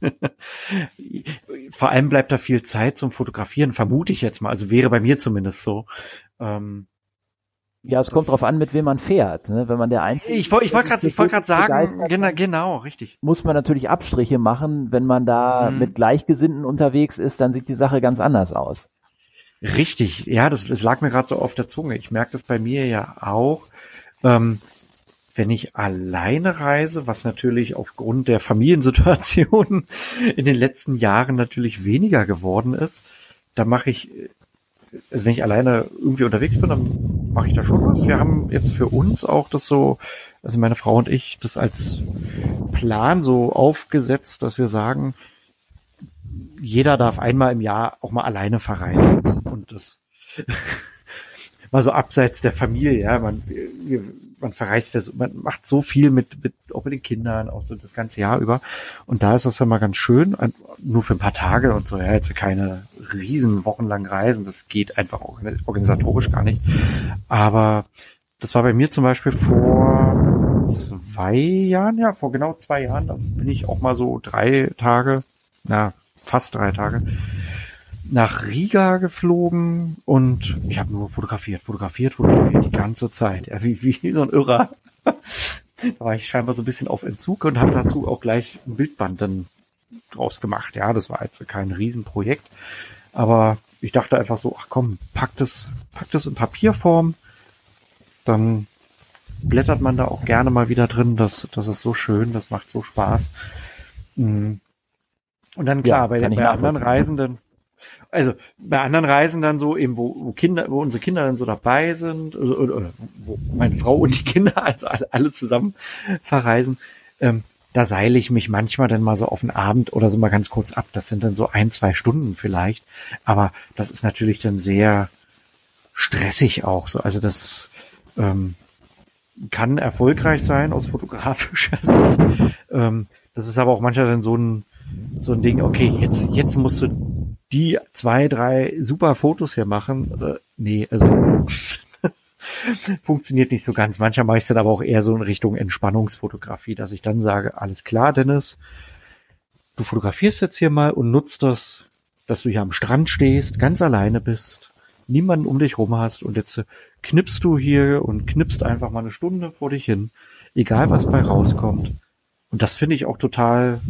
[SPEAKER 1] vor allem bleibt da viel Zeit zum Fotografieren, vermute ich jetzt mal. Also wäre bei mir zumindest so. Ähm,
[SPEAKER 2] ja, es kommt drauf an, mit wem man fährt. Ne? Wenn man der Einzige
[SPEAKER 1] Ich wollte ich wollte gerade gerade sagen, genau, genau, richtig.
[SPEAKER 2] Muss man natürlich Abstriche machen. Wenn man da mhm. mit Gleichgesinnten unterwegs ist, dann sieht die Sache ganz anders aus.
[SPEAKER 1] Richtig, ja, das, das lag mir gerade so auf der Zunge. Ich merke das bei mir ja auch. Ähm, wenn ich alleine reise, was natürlich aufgrund der Familiensituation in den letzten Jahren natürlich weniger geworden ist, da mache ich, also wenn ich alleine irgendwie unterwegs bin, dann mache ich da schon was. Wir haben jetzt für uns auch das so, also meine Frau und ich, das als Plan so aufgesetzt, dass wir sagen, jeder darf einmal im Jahr auch mal alleine verreisen. Und das mal so abseits der Familie, ja, man, man verreist ja, so, man macht so viel mit, mit, auch mit den Kindern, auch so das ganze Jahr über. Und da ist das ja mal ganz schön, nur für ein paar Tage und so, ja, jetzt keine riesen wochenlangen Reisen, das geht einfach organisatorisch gar nicht. Aber das war bei mir zum Beispiel vor zwei Jahren, ja, vor genau zwei Jahren, da bin ich auch mal so drei Tage, na, fast drei Tage, nach Riga geflogen und ich habe nur fotografiert, fotografiert, fotografiert die ganze Zeit. Ja, wie, wie so ein Irrer. da war ich scheinbar so ein bisschen auf Entzug und habe dazu auch gleich ein Bildband dann draus gemacht. Ja, das war jetzt kein Riesenprojekt, aber ich dachte einfach so, ach komm, pack das, pack das in Papierform, dann blättert man da auch gerne mal wieder drin. Das, das ist so schön, das macht so Spaß. Mhm. Und dann klar, ja, bei den bei anderen Reisenden, also bei anderen Reisen dann so eben, wo, wo Kinder, wo unsere Kinder dann so dabei sind, oder, oder wo meine Frau und die Kinder, also alle, alle zusammen verreisen, ähm, da seile ich mich manchmal dann mal so auf den Abend oder so mal ganz kurz ab. Das sind dann so ein, zwei Stunden vielleicht. Aber das ist natürlich dann sehr stressig auch so. Also das ähm, kann erfolgreich sein aus fotografischer Sicht. Ähm, das ist aber auch manchmal dann so ein, so ein Ding, okay, jetzt, jetzt musst du die zwei, drei super Fotos hier machen. Äh, nee, also das funktioniert nicht so ganz. Manchmal mache ich es dann aber auch eher so in Richtung Entspannungsfotografie, dass ich dann sage, alles klar, Dennis, du fotografierst jetzt hier mal und nutzt das, dass du hier am Strand stehst, ganz alleine bist, niemanden um dich rum hast und jetzt knippst du hier und knippst einfach mal eine Stunde vor dich hin, egal was bei rauskommt. Und das finde ich auch total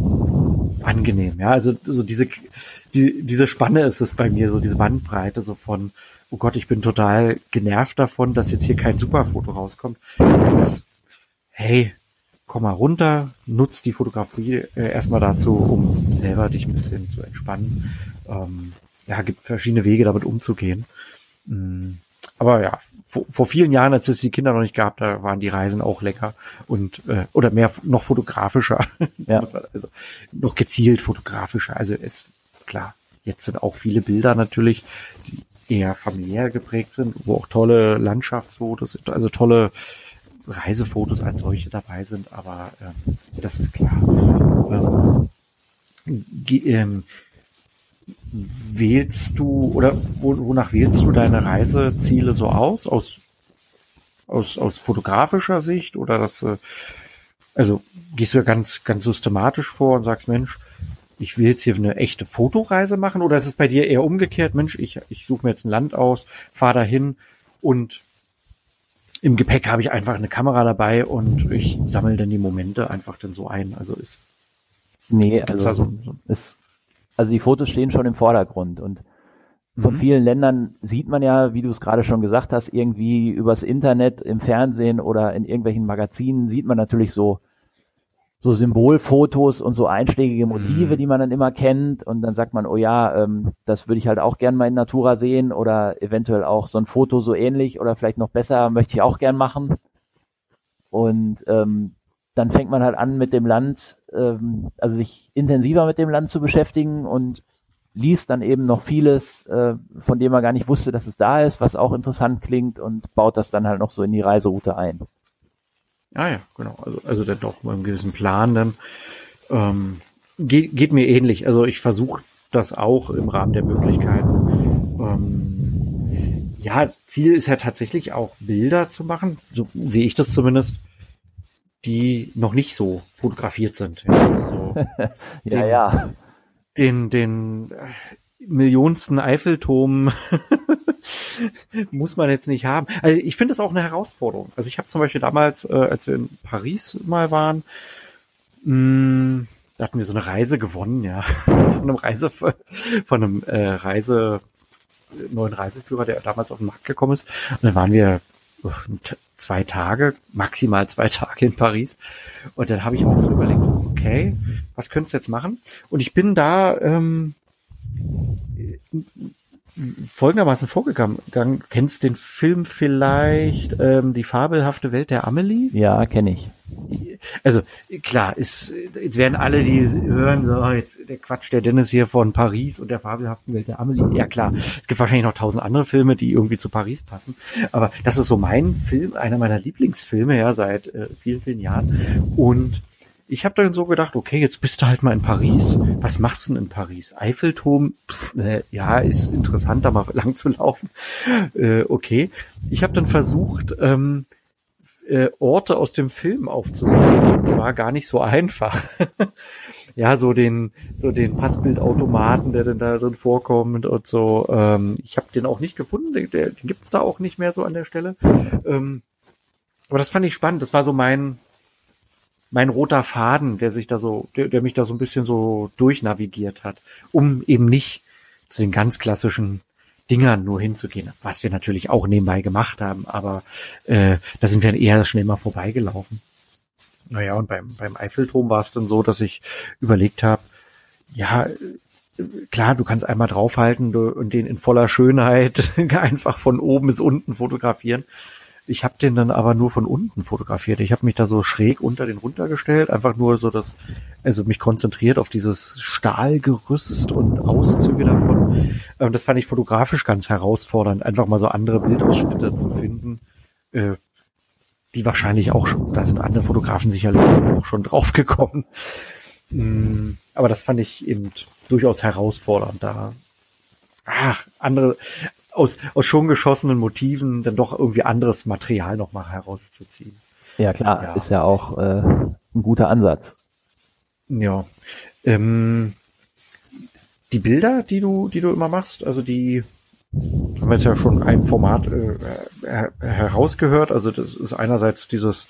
[SPEAKER 1] angenehm. Ja, also so diese, die, diese Spanne ist es bei mir, so diese Bandbreite so von, oh Gott, ich bin total genervt davon, dass jetzt hier kein Superfoto rauskommt. Das, hey, komm mal runter, nutz die Fotografie äh, erstmal dazu, um selber dich ein bisschen zu entspannen. Ähm, ja, gibt verschiedene Wege, damit umzugehen. Mm, aber ja, vor, vor vielen Jahren, als es die Kinder noch nicht gab, da waren die Reisen auch lecker und äh, oder mehr noch fotografischer, ja. also noch gezielt fotografischer. Also ist klar, jetzt sind auch viele Bilder natürlich, die eher familiär geprägt sind, wo auch tolle Landschaftsfotos, also tolle Reisefotos als solche dabei sind, aber ähm, das ist klar. Ähm, ähm, wählst du oder wonach wählst du deine Reiseziele so aus? Aus, aus, aus fotografischer Sicht oder das, äh, also gehst du ja ganz, ganz systematisch vor und sagst, Mensch, ich will jetzt hier eine echte Fotoreise machen oder ist es bei dir eher umgekehrt, Mensch, ich, ich suche mir jetzt ein Land aus, fahre dahin und im Gepäck habe ich einfach eine Kamera dabei und ich sammle dann die Momente einfach dann so ein. Also ist
[SPEAKER 2] Nee, also, so, so. Ist, also die Fotos stehen schon im Vordergrund und von mhm. vielen Ländern sieht man ja, wie du es gerade schon gesagt hast, irgendwie übers Internet, im Fernsehen oder in irgendwelchen Magazinen sieht man natürlich so so Symbolfotos und so einschlägige Motive, mhm. die man dann immer kennt. Und dann sagt man, oh ja, ähm, das würde ich halt auch gern mal in Natura sehen oder eventuell auch so ein Foto so ähnlich oder vielleicht noch besser, möchte ich auch gern machen. Und ähm, dann fängt man halt an mit dem Land, ähm, also sich intensiver mit dem Land zu beschäftigen und liest dann eben noch vieles, äh, von dem man gar nicht wusste, dass es da ist, was auch interessant klingt und baut das dann halt noch so in die Reiseroute ein.
[SPEAKER 1] Ah ja, genau. Also, also dann doch mit einem gewissen Plan dann. Ähm, geht, geht mir ähnlich. Also ich versuche das auch im Rahmen der Möglichkeiten. Ähm, ja, Ziel ist ja tatsächlich auch Bilder zu machen. So sehe ich das zumindest die noch nicht so fotografiert sind. Ja, also
[SPEAKER 2] ja, den, ja.
[SPEAKER 1] Den, den millionsten Eiffelturm muss man jetzt nicht haben. Also ich finde das auch eine Herausforderung. Also ich habe zum Beispiel damals, äh, als wir in Paris mal waren, mh, mm, da hatten wir so eine Reise gewonnen, ja, von einem Reise, von einem äh, Reise, neuen Reiseführer, der damals auf den Markt gekommen ist. Und dann waren wir zwei Tage, maximal zwei Tage in Paris. Und dann habe ich auch so überlegt, okay, was könntest du jetzt machen? Und ich bin da ähm, folgendermaßen vorgegangen. Kennst du den Film vielleicht ähm, Die fabelhafte Welt der Amelie?
[SPEAKER 2] Ja, kenne ich.
[SPEAKER 1] Also klar, ist, jetzt werden alle, die hören, so, oh, jetzt der Quatsch, der Dennis hier von Paris und der fabelhaften Welt der Amelie. Ja klar, es gibt wahrscheinlich noch tausend andere Filme, die irgendwie zu Paris passen. Aber das ist so mein Film, einer meiner Lieblingsfilme, ja, seit äh, vielen, vielen Jahren. Und ich habe dann so gedacht, okay, jetzt bist du halt mal in Paris. Was machst du denn in Paris? Eiffelturm, pff, äh, ja, ist interessant, da mal lang zu laufen. Äh, okay. Ich habe dann versucht, ähm, äh, Orte aus dem Film aufzusuchen. Das war gar nicht so einfach. ja, so den, so den Passbildautomaten, der denn da drin vorkommt und so. Ähm, ich habe den auch nicht gefunden, den, den gibt's da auch nicht mehr so an der Stelle. Ähm, aber das fand ich spannend. Das war so mein, mein roter Faden, der sich da so, der, der mich da so ein bisschen so durchnavigiert hat, um eben nicht zu den ganz klassischen Dingern nur hinzugehen, was wir natürlich auch nebenbei gemacht haben, aber äh, da sind wir eher schnell mal vorbeigelaufen. Naja, und beim, beim Eiffelturm war es dann so, dass ich überlegt habe, ja, klar, du kannst einmal draufhalten und den in voller Schönheit einfach von oben bis unten fotografieren. Ich habe den dann aber nur von unten fotografiert. Ich habe mich da so schräg unter den runtergestellt, einfach nur so das, also mich konzentriert auf dieses Stahlgerüst und Auszüge davon. Ähm, das fand ich fotografisch ganz herausfordernd, einfach mal so andere Bildausschnitte zu finden, äh, die wahrscheinlich auch schon, da sind andere Fotografen sicherlich auch schon draufgekommen. Mm, aber das fand ich eben durchaus herausfordernd, da ach, andere, aus, aus schon geschossenen Motiven dann doch irgendwie anderes Material nochmal herauszuziehen.
[SPEAKER 2] Ja, klar, ja. ist ja auch äh, ein guter Ansatz.
[SPEAKER 1] Ja. Ähm, die Bilder, die du, die du immer machst, also die haben wir jetzt ja schon ein Format äh, herausgehört. Also das ist einerseits dieses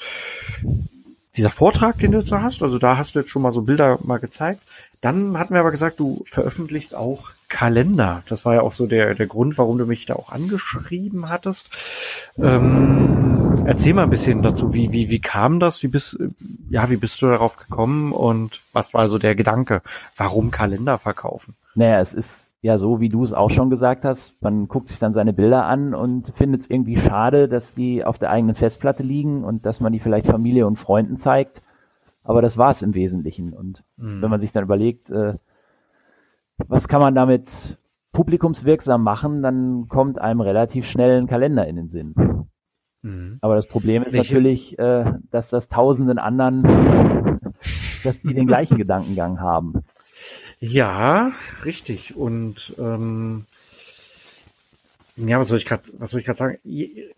[SPEAKER 1] dieser Vortrag, den du jetzt hast. Also da hast du jetzt schon mal so Bilder mal gezeigt. Dann hatten wir aber gesagt, du veröffentlichst auch Kalender. Das war ja auch so der, der Grund, warum du mich da auch angeschrieben hattest. Ähm, erzähl mal ein bisschen dazu, wie, wie, wie kam das? Wie bist, ja, wie bist du darauf gekommen und was war so der Gedanke? Warum Kalender verkaufen?
[SPEAKER 2] Naja, es ist ja so, wie du es auch schon gesagt hast. Man guckt sich dann seine Bilder an und findet es irgendwie schade, dass die auf der eigenen Festplatte liegen und dass man die vielleicht Familie und Freunden zeigt. Aber das war es im Wesentlichen. Und mhm. wenn man sich dann überlegt, äh, was kann man damit publikumswirksam machen, dann kommt einem relativ schnell ein Kalender in den Sinn. Mhm. Aber das Problem ist Welche? natürlich, äh, dass das tausenden anderen, dass die den gleichen Gedankengang haben.
[SPEAKER 1] Ja, richtig. Und ähm, ja, was soll ich gerade, was soll ich gerade sagen?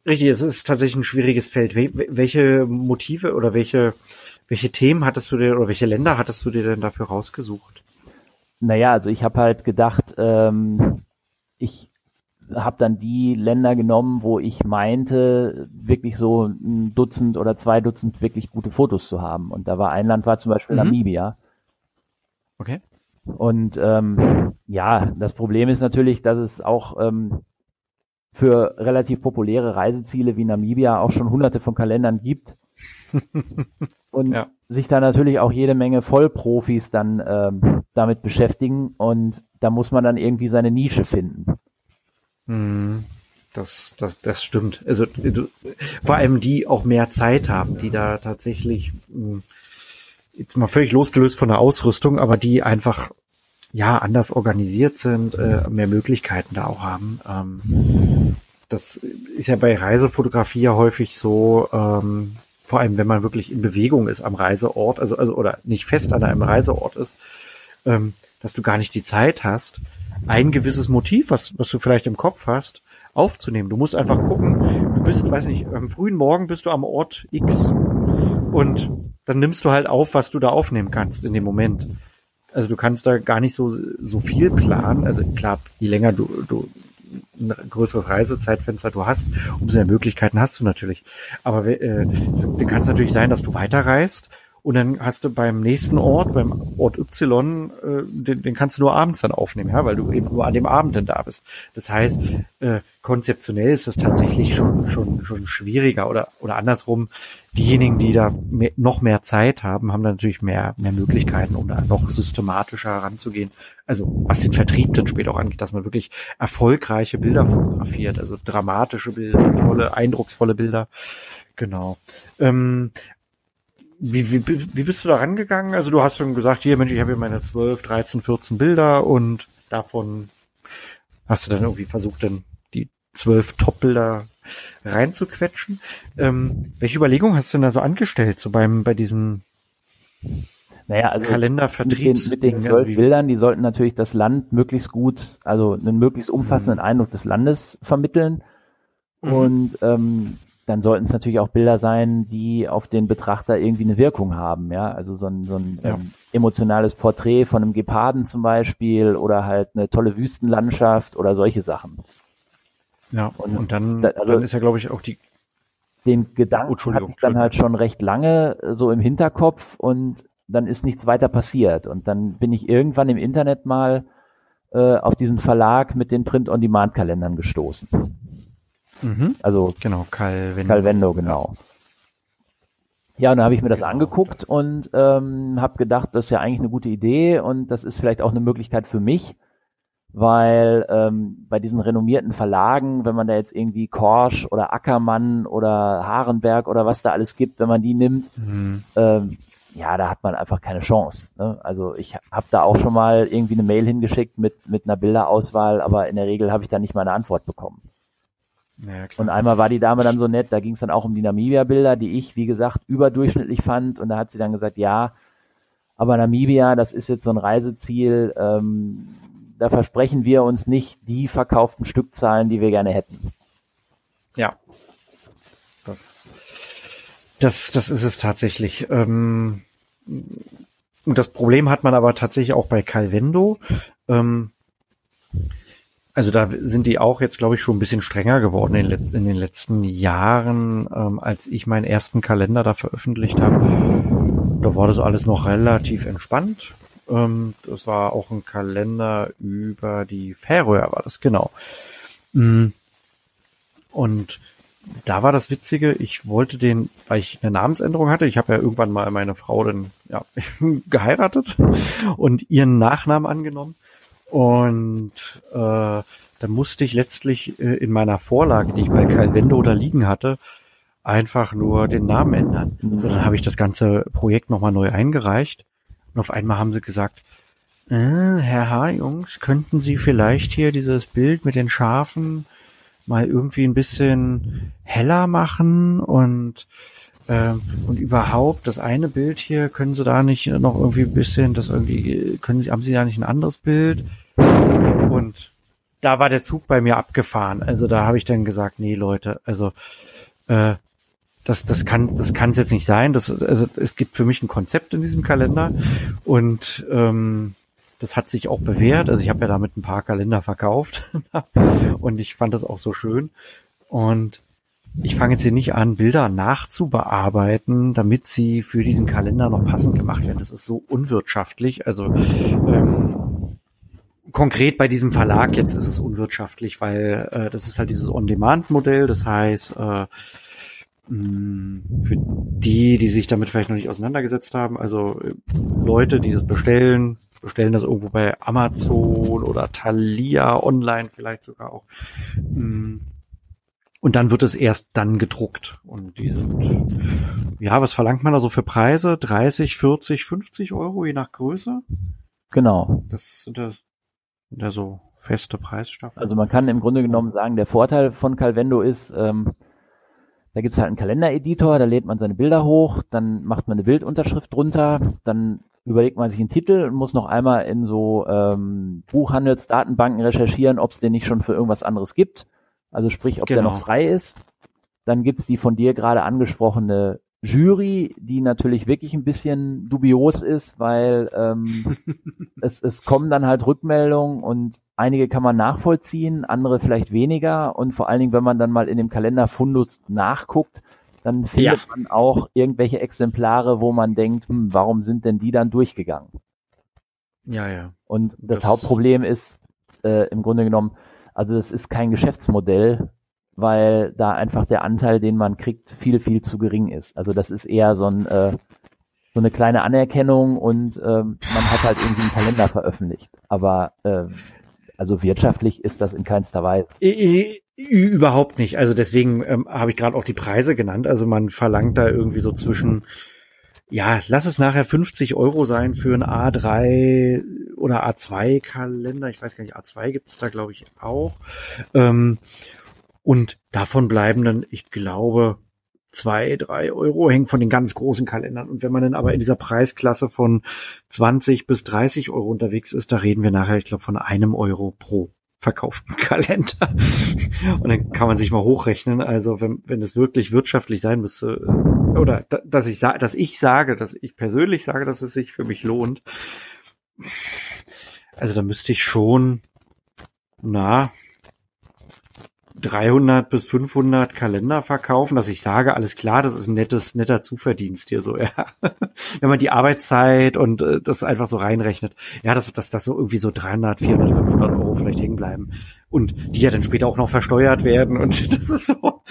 [SPEAKER 1] Richtig, es ist tatsächlich ein schwieriges Feld. Welche Motive oder welche welche Themen hattest du dir oder welche Länder hattest du dir denn dafür rausgesucht?
[SPEAKER 2] Naja, also ich habe halt gedacht, ähm, ich habe dann die Länder genommen, wo ich meinte, wirklich so ein Dutzend oder zwei Dutzend wirklich gute Fotos zu haben. Und da war ein Land war zum Beispiel mhm. Namibia.
[SPEAKER 1] Okay.
[SPEAKER 2] Und ähm, ja, das Problem ist natürlich, dass es auch ähm, für relativ populäre Reiseziele wie Namibia auch schon hunderte von Kalendern gibt. und ja. sich da natürlich auch jede Menge Vollprofis dann ähm, damit beschäftigen und da muss man dann irgendwie seine Nische finden.
[SPEAKER 1] Hm, das, das, das stimmt. Also du, vor allem die auch mehr Zeit haben, die da tatsächlich hm, jetzt mal völlig losgelöst von der Ausrüstung, aber die einfach ja anders organisiert sind, äh, mehr Möglichkeiten da auch haben. Ähm, das ist ja bei Reisefotografie ja häufig so, ähm, vor allem wenn man wirklich in Bewegung ist am Reiseort, also, also oder nicht fest an einem Reiseort ist, ähm, dass du gar nicht die Zeit hast, ein gewisses Motiv, was, was du vielleicht im Kopf hast, aufzunehmen. Du musst einfach gucken, du bist, weiß nicht, am frühen Morgen bist du am Ort X und dann nimmst du halt auf, was du da aufnehmen kannst in dem Moment. Also du kannst da gar nicht so, so viel planen. Also klar, je länger du, du ein größeres Reisezeitfenster du hast, umso mehr Möglichkeiten hast du natürlich. Aber äh, dann kann es natürlich sein, dass du weiterreist und dann hast du beim nächsten Ort, beim Ort Y, äh, den, den kannst du nur abends dann aufnehmen, ja, weil du eben nur an dem Abend dann da bist. Das heißt, äh, konzeptionell ist es tatsächlich schon, schon, schon schwieriger oder, oder andersrum. Diejenigen, die da mehr, noch mehr Zeit haben, haben dann natürlich mehr, mehr Möglichkeiten, um da noch systematischer heranzugehen. Also, was den Vertrieb dann später auch angeht, dass man wirklich erfolgreiche Bilder fotografiert, also dramatische Bilder, tolle, eindrucksvolle Bilder. Genau. Ähm, wie, wie, wie bist du da rangegangen? Also du hast schon gesagt, hier Mensch, ich habe hier meine 12, 13, 14 Bilder und davon hast du dann irgendwie versucht, dann die zwölf Top-Bilder reinzuquetschen. Ähm, welche Überlegung hast du denn da so angestellt, so beim bei diesem
[SPEAKER 2] naja, also Kalendervertrieb mit den, mit den also zwölf also Bildern, die sollten natürlich das Land möglichst gut, also einen möglichst umfassenden mhm. Eindruck des Landes vermitteln. Mhm. Und ähm, dann sollten es natürlich auch Bilder sein, die auf den Betrachter irgendwie eine Wirkung haben, ja, also so ein, so ein ja. ähm, emotionales Porträt von einem Geparden zum Beispiel oder halt eine tolle Wüstenlandschaft oder solche Sachen.
[SPEAKER 1] Ja, und, und dann, da, also dann ist ja, glaube ich, auch die
[SPEAKER 2] den Gedanken oh, hatte ich dann halt schon recht lange äh, so im Hinterkopf und dann ist nichts weiter passiert und dann bin ich irgendwann im Internet mal äh, auf diesen Verlag mit den Print-on-Demand-Kalendern gestoßen.
[SPEAKER 1] Mhm. Also genau, Calvendo.
[SPEAKER 2] Calvendo, genau. Ja, und dann habe ich mir das angeguckt und ähm, habe gedacht, das ist ja eigentlich eine gute Idee und das ist vielleicht auch eine Möglichkeit für mich, weil ähm, bei diesen renommierten Verlagen, wenn man da jetzt irgendwie Korsch oder Ackermann oder Harenberg oder was da alles gibt, wenn man die nimmt, mhm. ähm, ja, da hat man einfach keine Chance. Ne? Also ich habe da auch schon mal irgendwie eine Mail hingeschickt mit, mit einer Bilderauswahl, aber in der Regel habe ich da nicht mal eine Antwort bekommen. Ja, und einmal war die Dame dann so nett, da ging es dann auch um die Namibia-Bilder, die ich, wie gesagt, überdurchschnittlich fand. Und da hat sie dann gesagt, ja, aber Namibia, das ist jetzt so ein Reiseziel, ähm, da versprechen wir uns nicht die verkauften Stückzahlen, die wir gerne hätten.
[SPEAKER 1] Ja. Das, das, das ist es tatsächlich. Ähm, und das Problem hat man aber tatsächlich auch bei Calvendo. Ähm, also da sind die auch jetzt, glaube ich, schon ein bisschen strenger geworden in, in den letzten Jahren, ähm, als ich meinen ersten Kalender da veröffentlicht habe. Da war das alles noch relativ entspannt. Ähm, das war auch ein Kalender über die Färöer, war das genau. Mm. Und da war das Witzige, ich wollte den, weil ich eine Namensänderung hatte, ich habe ja irgendwann mal meine Frau dann ja, geheiratet und ihren Nachnamen angenommen. Und äh, dann musste ich letztlich äh, in meiner Vorlage, die ich bei Calvendo da liegen hatte, einfach nur den Namen ändern. So, dann habe ich das ganze Projekt nochmal neu eingereicht. Und auf einmal haben sie gesagt, äh, Herr H., Jungs, könnten Sie vielleicht hier dieses Bild mit den Schafen mal irgendwie ein bisschen heller machen und und überhaupt, das eine Bild hier, können Sie da nicht noch irgendwie ein bisschen, das irgendwie, können Sie, haben Sie da nicht ein anderes Bild? Und da war der Zug bei mir abgefahren. Also da habe ich dann gesagt, nee, Leute, also äh, das, das kann das kann es jetzt nicht sein. Das, also es gibt für mich ein Konzept in diesem Kalender und ähm, das hat sich auch bewährt. Also ich habe ja damit ein paar Kalender verkauft und ich fand das auch so schön. Und ich fange jetzt hier nicht an, Bilder nachzubearbeiten, damit sie für diesen Kalender noch passend gemacht werden. Das ist so unwirtschaftlich. Also ähm, konkret bei diesem Verlag jetzt ist es unwirtschaftlich, weil äh, das ist halt dieses On-Demand-Modell. Das heißt, äh, für die, die sich damit vielleicht noch nicht auseinandergesetzt haben, also äh, Leute, die das bestellen, bestellen das irgendwo bei Amazon oder Thalia online vielleicht sogar auch. Mh, und dann wird es erst dann gedruckt. Und die sind, ja, was verlangt man da so für Preise? 30, 40, 50 Euro, je nach Größe?
[SPEAKER 2] Genau.
[SPEAKER 1] Das sind ja, sind ja so feste Preisstaffeln.
[SPEAKER 2] Also man kann im Grunde genommen sagen, der Vorteil von Calvendo ist, ähm, da gibt's halt einen Kalendereditor, da lädt man seine Bilder hoch, dann macht man eine Bildunterschrift drunter, dann überlegt man sich einen Titel und muss noch einmal in so ähm, Buchhandelsdatenbanken recherchieren, ob es den nicht schon für irgendwas anderes gibt. Also sprich, ob genau. der noch frei ist. Dann gibt's die von dir gerade angesprochene Jury, die natürlich wirklich ein bisschen dubios ist, weil ähm, es, es kommen dann halt Rückmeldungen und einige kann man nachvollziehen, andere vielleicht weniger. Und vor allen Dingen, wenn man dann mal in dem Kalender Fundus nachguckt, dann findet ja. man auch irgendwelche Exemplare, wo man denkt, hm, warum sind denn die dann durchgegangen?
[SPEAKER 1] Ja, ja.
[SPEAKER 2] Und das, das Hauptproblem ist äh, im Grunde genommen, also das ist kein Geschäftsmodell, weil da einfach der Anteil, den man kriegt, viel, viel zu gering ist. Also das ist eher so, ein, äh, so eine kleine Anerkennung und ähm, man hat halt irgendwie einen Kalender veröffentlicht. Aber äh, also wirtschaftlich ist das in keinster Weise.
[SPEAKER 1] Überhaupt nicht. Also deswegen ähm, habe ich gerade auch die Preise genannt. Also man verlangt da irgendwie so zwischen ja, lass es nachher 50 Euro sein für ein A3 oder A2 Kalender. Ich weiß gar nicht, A2 gibt's da, glaube ich, auch. Ähm, und davon bleiben dann, ich glaube, zwei, drei Euro, hängt von den ganz großen Kalendern. Und wenn man dann aber in dieser Preisklasse von 20 bis 30 Euro unterwegs ist, da reden wir nachher, ich glaube, von einem Euro pro verkauften Kalender. Und dann kann man sich mal hochrechnen. Also wenn, wenn es wirklich wirtschaftlich sein müsste, oder dass ich sage, dass ich sage, dass ich persönlich sage, dass es sich für mich lohnt. Also da müsste ich schon, na, 300 bis 500 Kalender verkaufen, dass ich sage, alles klar, das ist ein nettes, netter Zuverdienst hier so, ja. Wenn man die Arbeitszeit und äh, das einfach so reinrechnet, ja, dass, dass das so irgendwie so 300, 400, 500 Euro vielleicht hängen bleiben und die ja dann später auch noch versteuert werden und das ist so,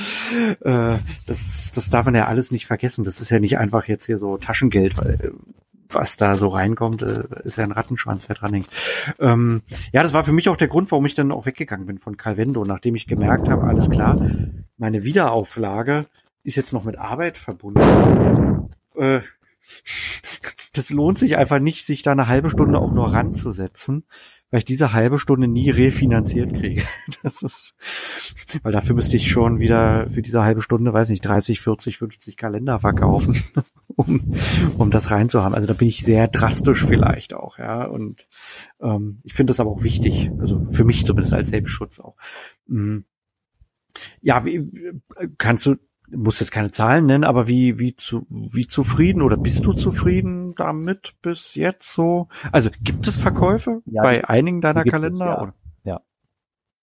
[SPEAKER 1] äh, das, das darf man ja alles nicht vergessen. Das ist ja nicht einfach jetzt hier so Taschengeld, weil äh, was da so reinkommt, äh, ist ja ein Rattenschwanz, der dran hängt. Ähm, ja, das war für mich auch der Grund, warum ich dann auch weggegangen bin von Calvendo, nachdem ich gemerkt habe, alles klar, meine Wiederauflage ist jetzt noch mit Arbeit verbunden. Äh, das lohnt sich einfach nicht, sich da eine halbe Stunde auch nur ranzusetzen weil ich diese halbe Stunde nie refinanziert kriege. Das ist, weil dafür müsste ich schon wieder für diese halbe Stunde, weiß nicht, 30, 40, 50 Kalender verkaufen, um, um das reinzuhaben. Also da bin ich sehr drastisch vielleicht auch, ja. Und ähm, ich finde das aber auch wichtig, also für mich zumindest als Selbstschutz auch. Mhm. Ja, wie, kannst du muss jetzt keine Zahlen nennen, aber wie, wie, zu, wie zufrieden oder bist du zufrieden damit bis jetzt so? Also gibt es Verkäufe ja, bei einigen deiner Kalender?
[SPEAKER 2] Es, ja. ja.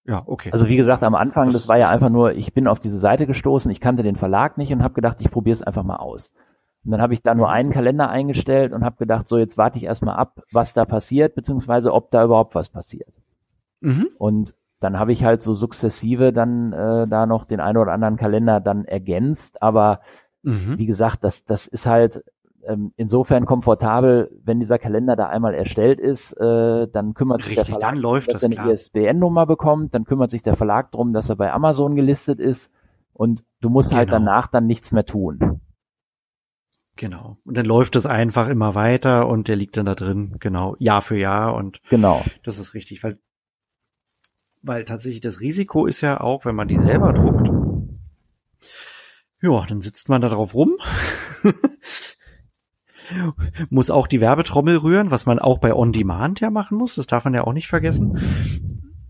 [SPEAKER 1] Ja, okay.
[SPEAKER 2] Also wie gesagt, am Anfang, das, das war ja einfach nur, ich bin auf diese Seite gestoßen, ich kannte den Verlag nicht und habe gedacht, ich probiere es einfach mal aus. Und dann habe ich da nur einen Kalender eingestellt und habe gedacht, so jetzt warte ich erstmal ab, was da passiert, beziehungsweise ob da überhaupt was passiert. Mhm. Und dann habe ich halt so sukzessive dann äh, da noch den einen oder anderen Kalender dann ergänzt. Aber mhm. wie gesagt, das, das ist halt ähm, insofern komfortabel, wenn dieser Kalender da einmal erstellt ist, äh, dann kümmert sich
[SPEAKER 1] Richtig,
[SPEAKER 2] der Verlag,
[SPEAKER 1] dann läuft
[SPEAKER 2] dass er eine ISBN-Nummer bekommt, dann kümmert sich der Verlag drum, dass er bei Amazon gelistet ist und du musst halt genau. halt danach dann nichts mehr tun.
[SPEAKER 1] Genau. Und dann läuft es einfach immer weiter und der liegt dann da drin, genau, Jahr für Jahr und
[SPEAKER 2] genau.
[SPEAKER 1] Das ist richtig, weil weil tatsächlich das Risiko ist ja auch, wenn man die selber druckt, ja, dann sitzt man da drauf rum, muss auch die Werbetrommel rühren, was man auch bei On Demand ja machen muss, das darf man ja auch nicht vergessen.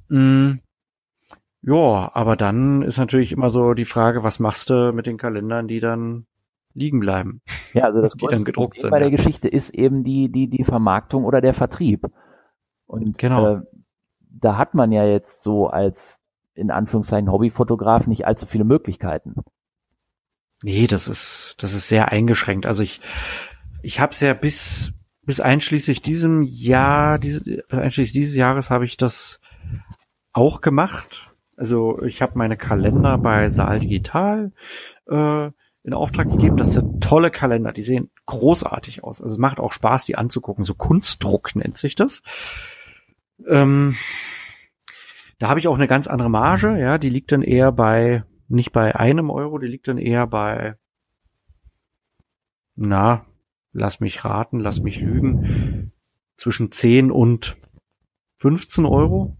[SPEAKER 1] Mm. Ja, aber dann ist natürlich immer so die Frage, was machst du mit den Kalendern, die dann liegen bleiben?
[SPEAKER 2] Ja, also das die dann gedruckt sind. Bei der Geschichte ist eben die die die Vermarktung oder der Vertrieb. Und genau. Äh, da hat man ja jetzt so als in Anführungszeichen Hobbyfotograf nicht allzu viele Möglichkeiten.
[SPEAKER 1] Nee, das ist, das ist sehr eingeschränkt. Also ich, ich habe es ja bis, bis einschließlich diesem Jahr, diese, einschließlich dieses Jahres habe ich das auch gemacht. Also ich habe meine Kalender bei Saal Digital äh, in Auftrag gegeben. Das sind tolle Kalender, die sehen großartig aus. Also es macht auch Spaß, die anzugucken. So Kunstdruck nennt sich das. Ähm, da habe ich auch eine ganz andere Marge, ja, die liegt dann eher bei, nicht bei einem Euro, die liegt dann eher bei, na, lass mich raten, lass mich lügen, zwischen 10 und 15 Euro.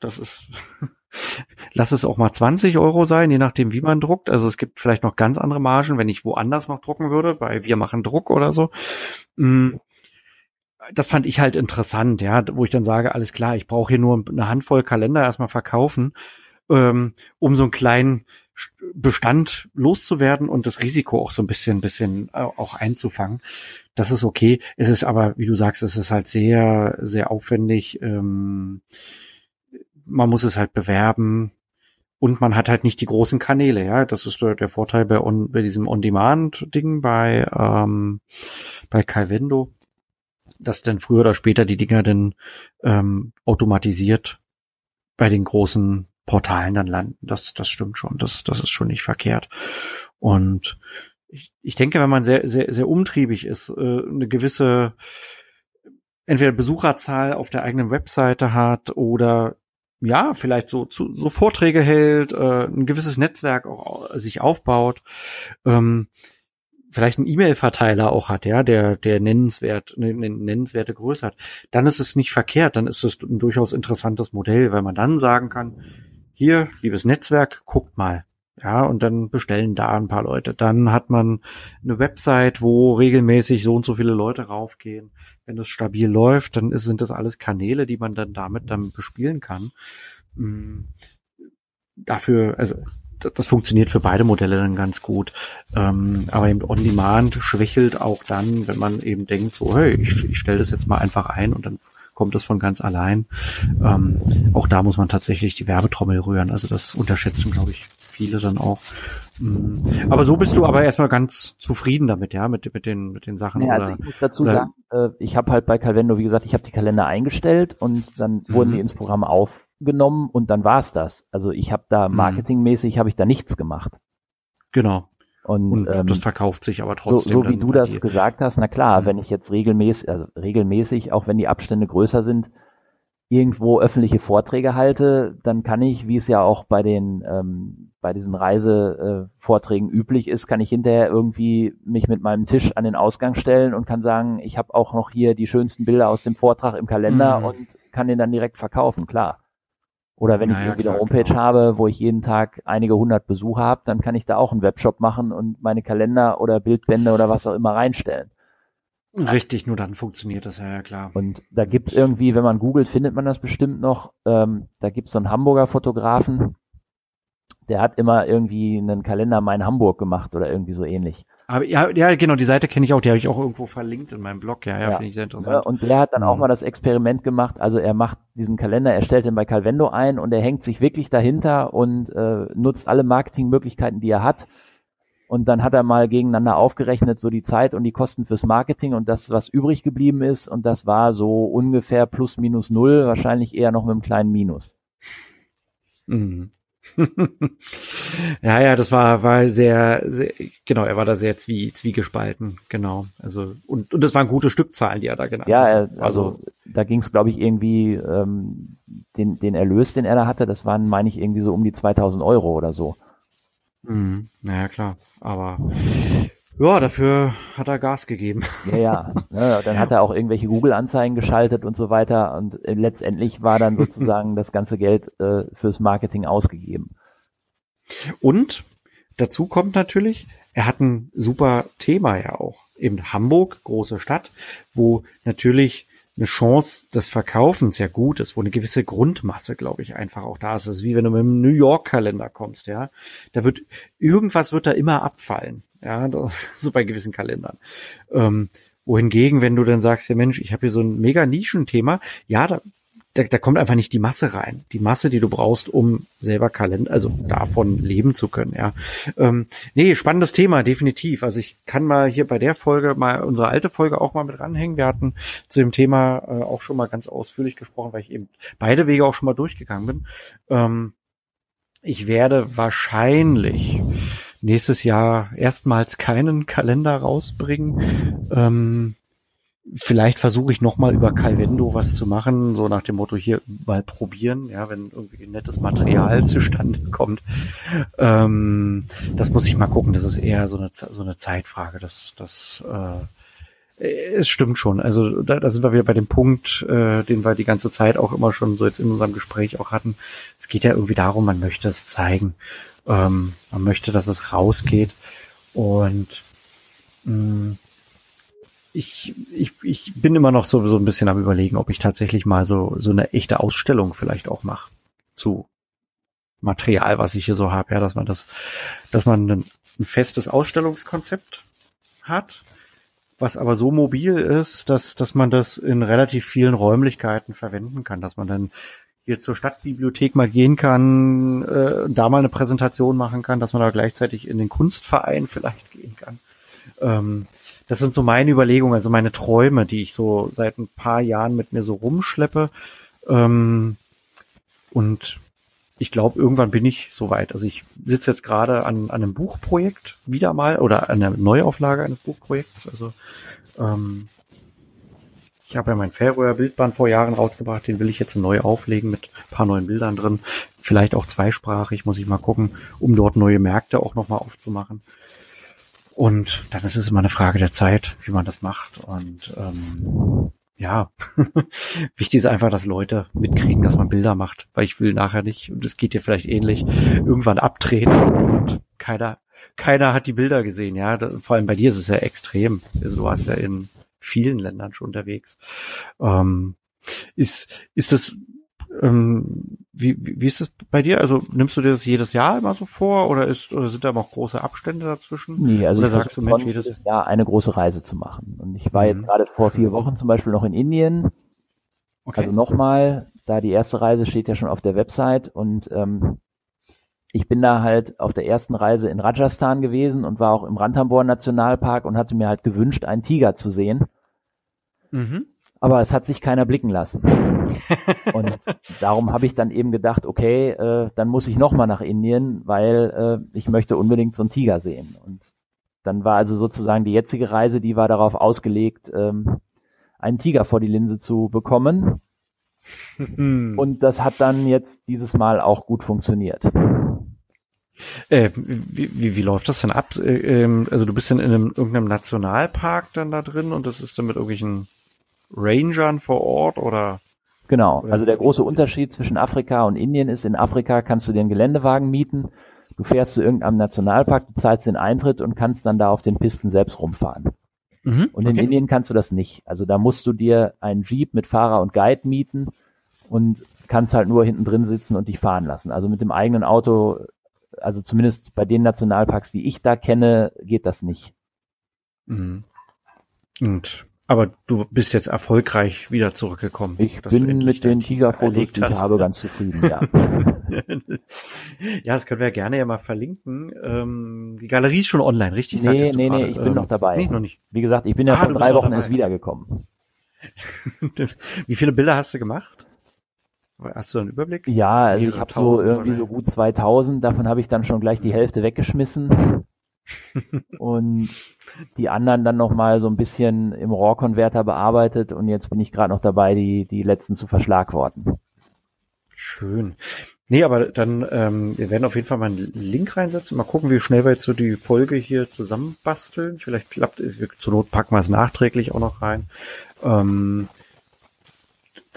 [SPEAKER 1] Das ist, lass es auch mal 20 Euro sein, je nachdem, wie man druckt. Also es gibt vielleicht noch ganz andere Margen, wenn ich woanders noch drucken würde, bei Wir machen Druck oder so. Mm, das fand ich halt interessant, ja, wo ich dann sage, alles klar, ich brauche hier nur eine Handvoll Kalender erstmal verkaufen, ähm, um so einen kleinen Bestand loszuwerden und das Risiko auch so ein bisschen, bisschen äh, auch einzufangen. Das ist okay. Es ist aber, wie du sagst, es ist halt sehr, sehr aufwendig. Ähm, man muss es halt bewerben und man hat halt nicht die großen Kanäle, ja. Das ist der, Vorteil bei, on, bei diesem On-Demand-Ding bei, ähm, bei Calvendo dass dann früher oder später die Dinger dann ähm, automatisiert bei den großen Portalen dann landen. Das, das stimmt schon. Das, das ist schon nicht verkehrt. Und ich, ich denke, wenn man sehr, sehr, sehr umtriebig ist, äh, eine gewisse entweder Besucherzahl auf der eigenen Webseite hat oder ja, vielleicht so, zu, so Vorträge hält, äh, ein gewisses Netzwerk auch sich aufbaut, ähm, vielleicht einen E-Mail-Verteiler auch hat, ja, der, der nennenswert, eine nennenswerte Größe hat, dann ist es nicht verkehrt, dann ist es ein durchaus interessantes Modell, weil man dann sagen kann, hier, liebes Netzwerk, guckt mal. Ja, und dann bestellen da ein paar Leute. Dann hat man eine Website, wo regelmäßig so und so viele Leute raufgehen. Wenn das stabil läuft, dann ist, sind das alles Kanäle, die man dann damit dann bespielen kann. Hm, dafür, also das funktioniert für beide Modelle dann ganz gut. Ähm, aber eben On-Demand schwächelt auch dann, wenn man eben denkt, so, hey, ich, ich stelle das jetzt mal einfach ein und dann kommt das von ganz allein. Ähm, auch da muss man tatsächlich die Werbetrommel rühren. Also das unterschätzen, glaube ich, viele dann auch. Mm. Aber so bist du aber erstmal ganz zufrieden damit, ja, mit, mit den mit den Sachen.
[SPEAKER 2] Ja, also ich muss dazu oder, sagen, äh, ich habe halt bei Calvendo, wie gesagt, ich habe die Kalender eingestellt und dann wurden die mhm. ins Programm auf genommen und dann war's das. Also ich habe da mhm. marketingmäßig habe ich da nichts gemacht.
[SPEAKER 1] Genau.
[SPEAKER 2] Und, und
[SPEAKER 1] ähm, das verkauft sich aber trotzdem.
[SPEAKER 2] So, so wie du das dir. gesagt hast, na klar, mhm. wenn ich jetzt regelmäßig, also regelmäßig, auch wenn die Abstände größer sind, irgendwo öffentliche Vorträge halte, dann kann ich, wie es ja auch bei den ähm, bei diesen Reisevorträgen äh, üblich ist, kann ich hinterher irgendwie mich mit meinem Tisch an den Ausgang stellen und kann sagen, ich habe auch noch hier die schönsten Bilder aus dem Vortrag im Kalender mhm. und kann den dann direkt verkaufen, klar. Oder wenn naja, ich irgendwie eine Homepage genau. habe, wo ich jeden Tag einige hundert Besucher habe, dann kann ich da auch einen Webshop machen und meine Kalender oder Bildbände oder was auch immer reinstellen.
[SPEAKER 1] Richtig, nur dann funktioniert das, ja, ja klar.
[SPEAKER 2] Und da gibt's irgendwie, wenn man googelt, findet man das bestimmt noch. Ähm, da gibt's so einen Hamburger Fotografen, der hat immer irgendwie einen Kalender Mein Hamburg gemacht oder irgendwie so ähnlich.
[SPEAKER 1] Aber ja, ja, genau, die Seite kenne ich auch, die habe ich auch irgendwo verlinkt in meinem Blog, ja, ja, ja. finde ich sehr interessant. Ja,
[SPEAKER 2] und der hat dann auch mhm. mal das Experiment gemacht, also er macht diesen Kalender, er stellt den bei Calvendo ein und er hängt sich wirklich dahinter und äh, nutzt alle Marketingmöglichkeiten, die er hat. Und dann hat er mal gegeneinander aufgerechnet, so die Zeit und die Kosten fürs Marketing und das, was übrig geblieben ist. Und das war so ungefähr plus minus null, wahrscheinlich eher noch mit einem kleinen Minus.
[SPEAKER 1] Mhm. ja, ja, das war, war sehr, sehr, genau, er war da sehr zwie, zwiegespalten, genau. Also, und, und das waren gute Stückzahlen, die er da genannt
[SPEAKER 2] ja, hat. Ja, also, also da ging es, glaube ich, irgendwie, ähm, den, den Erlös, den er da hatte, das waren, meine ich, irgendwie so um die 2000 Euro oder so.
[SPEAKER 1] Mhm. Naja, klar. Aber ja, dafür hat er Gas gegeben.
[SPEAKER 2] Ja, ja. ja dann hat er auch irgendwelche Google-Anzeigen geschaltet und so weiter. Und äh, letztendlich war dann sozusagen das ganze Geld äh, fürs Marketing ausgegeben.
[SPEAKER 1] Und dazu kommt natürlich, er hat ein super Thema ja auch. Eben Hamburg, große Stadt, wo natürlich eine Chance des Verkaufens sehr gut ist, wo eine gewisse Grundmasse, glaube ich, einfach auch da ist. Das ist wie wenn du mit einem New York Kalender kommst, ja. Da wird, irgendwas wird da immer abfallen. Ja, so bei gewissen Kalendern. Ähm, wohingegen, wenn du dann sagst, ja Mensch, ich habe hier so ein mega Nischenthema, ja, da, da, da kommt einfach nicht die Masse rein. Die Masse, die du brauchst, um selber Kalender, also davon leben zu können, ja. Ähm, nee, spannendes Thema, definitiv. Also ich kann mal hier bei der Folge mal unsere alte Folge auch mal mit ranhängen. Wir hatten zu dem Thema äh, auch schon mal ganz ausführlich gesprochen, weil ich eben beide Wege auch schon mal durchgegangen bin. Ähm, ich werde wahrscheinlich nächstes Jahr erstmals keinen Kalender rausbringen. Ähm, vielleicht versuche ich nochmal über Calvendo was zu machen, so nach dem Motto hier mal probieren, ja, wenn irgendwie nettes Material zustande kommt. Ähm, das muss ich mal gucken, das ist eher so eine, so eine Zeitfrage. Das, das äh, es stimmt schon. Also da, da sind wir wieder bei dem Punkt, äh, den wir die ganze Zeit auch immer schon so jetzt in unserem Gespräch auch hatten. Es geht ja irgendwie darum, man möchte es zeigen. Ähm, man möchte, dass es rausgeht. Und mh, mm, ich, ich, ich bin immer noch so, so ein bisschen am überlegen, ob ich tatsächlich mal so, so eine echte Ausstellung vielleicht auch mache zu Material, was ich hier so habe, ja, dass man das, dass man ein, ein festes Ausstellungskonzept hat, was aber so mobil ist, dass, dass man das in relativ vielen Räumlichkeiten verwenden kann, dass man dann hier zur Stadtbibliothek mal gehen kann, äh, da mal eine Präsentation machen kann, dass man da gleichzeitig in den Kunstverein vielleicht gehen kann. Ähm, das sind so meine Überlegungen, also meine Träume, die ich so seit ein paar Jahren mit mir so rumschleppe. Ähm, und ich glaube, irgendwann bin ich soweit. Also ich sitze jetzt gerade an, an einem Buchprojekt wieder mal oder an der Neuauflage eines Buchprojekts. Also ähm, ich habe ja mein Färöer Bildband vor Jahren rausgebracht, den will ich jetzt neu auflegen mit ein paar neuen Bildern drin. Vielleicht auch zweisprachig, muss ich mal gucken, um dort neue Märkte auch nochmal aufzumachen. Und dann ist es immer eine Frage der Zeit, wie man das macht. Und ähm, ja, wichtig ist einfach, dass Leute mitkriegen, dass man Bilder macht, weil ich will nachher nicht, und es geht dir vielleicht ähnlich, irgendwann abtreten und keiner, keiner hat die Bilder gesehen, ja. Vor allem bei dir ist es ja extrem. Also du warst ja in vielen Ländern schon unterwegs. Ähm, ist, ist das ähm, wie, wie ist es bei dir? Also nimmst du dir das jedes Jahr immer so vor oder ist oder sind da noch große Abstände dazwischen?
[SPEAKER 2] Nee, also
[SPEAKER 1] oder
[SPEAKER 2] ich sagst du Mensch, jedes Jahr eine große Reise zu machen. Und ich war mhm. jetzt gerade vor vier Wochen zum Beispiel noch in Indien. Okay. Also nochmal, da die erste Reise steht ja schon auf der Website und ähm, ich bin da halt auf der ersten Reise in Rajasthan gewesen und war auch im Ranthambore Nationalpark und hatte mir halt gewünscht, einen Tiger zu sehen. Mhm aber es hat sich keiner blicken lassen. Und darum habe ich dann eben gedacht, okay, äh, dann muss ich nochmal nach Indien, weil äh, ich möchte unbedingt so einen Tiger sehen. Und dann war also sozusagen die jetzige Reise, die war darauf ausgelegt, ähm, einen Tiger vor die Linse zu bekommen. Und das hat dann jetzt dieses Mal auch gut funktioniert.
[SPEAKER 1] Äh, wie, wie, wie läuft das denn ab? Äh, ähm, also du bist dann in einem, irgendeinem Nationalpark dann da drin und das ist dann mit irgendwelchen Rangern vor Ort oder?
[SPEAKER 2] Genau. Also der große Unterschied zwischen Afrika und Indien ist, in Afrika kannst du dir einen Geländewagen mieten. Du fährst zu irgendeinem Nationalpark, du zahlst den Eintritt und kannst dann da auf den Pisten selbst rumfahren. Mhm, und in okay. Indien kannst du das nicht. Also da musst du dir einen Jeep mit Fahrer und Guide mieten und kannst halt nur hinten drin sitzen und dich fahren lassen. Also mit dem eigenen Auto, also zumindest bei den Nationalparks, die ich da kenne, geht das nicht.
[SPEAKER 1] Mhm. Und aber du bist jetzt erfolgreich wieder zurückgekommen.
[SPEAKER 2] Ich bin mit den Tigerfotos, die ich habe, ganz zufrieden, ja.
[SPEAKER 1] ja, das können wir gerne ja mal verlinken. Ähm, die Galerie ist schon online, richtig?
[SPEAKER 2] Nee, nee, nee, ich bin ähm, noch dabei. Nee, noch nicht. Wie gesagt, ich bin ja ah, vor drei Wochen erst wiedergekommen.
[SPEAKER 1] Wie viele Bilder hast du gemacht? Hast du einen Überblick?
[SPEAKER 2] Ja, also ich habe so irgendwie so gut 2000, davon habe ich dann schon gleich die Hälfte weggeschmissen und die anderen dann nochmal so ein bisschen im RAW-Konverter bearbeitet und jetzt bin ich gerade noch dabei, die, die letzten zu verschlagworten.
[SPEAKER 1] Schön. Nee, aber dann, ähm, wir werden auf jeden Fall mal einen Link reinsetzen. Mal gucken, wie schnell wir jetzt so die Folge hier zusammenbasteln. Vielleicht klappt es, zur Not packen wir es nachträglich auch noch rein. Ähm,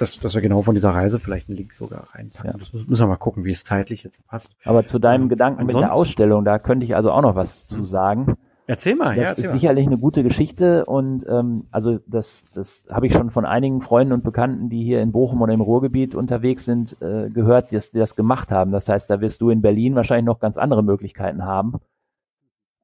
[SPEAKER 1] dass, dass wir genau von dieser Reise vielleicht einen Link sogar reinpacken. Ja. Das müssen wir mal gucken, wie es zeitlich jetzt passt.
[SPEAKER 2] Aber zu deinem Gedanken mit der Ausstellung, da könnte ich also auch noch was zu hm. sagen.
[SPEAKER 1] Erzähl mal,
[SPEAKER 2] das
[SPEAKER 1] ja, erzähl
[SPEAKER 2] ist mal. sicherlich eine gute Geschichte und ähm, also das, das habe ich schon von einigen Freunden und Bekannten, die hier in Bochum und im Ruhrgebiet unterwegs sind, äh, gehört, dass die das gemacht haben. Das heißt, da wirst du in Berlin wahrscheinlich noch ganz andere Möglichkeiten haben.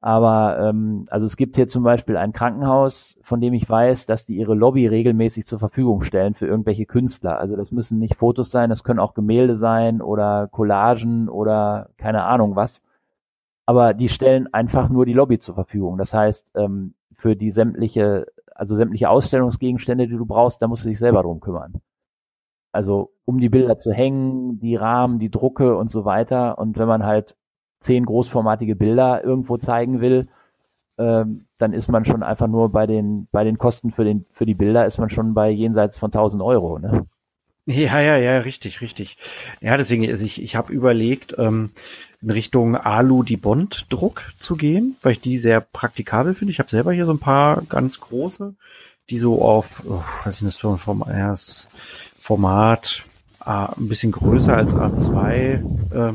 [SPEAKER 2] Aber ähm, also es gibt hier zum Beispiel ein Krankenhaus, von dem ich weiß, dass die ihre Lobby regelmäßig zur Verfügung stellen für irgendwelche Künstler. Also das müssen nicht Fotos sein, das können auch Gemälde sein oder Collagen oder keine Ahnung was. Aber die stellen einfach nur die Lobby zur Verfügung. Das heißt, ähm, für die sämtliche, also sämtliche Ausstellungsgegenstände, die du brauchst, da musst du dich selber drum kümmern. Also um die Bilder zu hängen, die Rahmen, die Drucke und so weiter. Und wenn man halt zehn großformatige Bilder irgendwo zeigen will, ähm, dann ist man schon einfach nur bei den, bei den Kosten für den, für die Bilder ist man schon bei jenseits von 1000 Euro, ne?
[SPEAKER 1] Ja, ja, ja, richtig, richtig. Ja, deswegen, also ich, ich habe überlegt, ähm, in Richtung Alu die Bond Druck zu gehen, weil ich die sehr praktikabel finde. Ich habe selber hier so ein paar ganz große, die so auf, oh, was ist denn das für ein Format, Format äh, ein bisschen größer als A2, äh,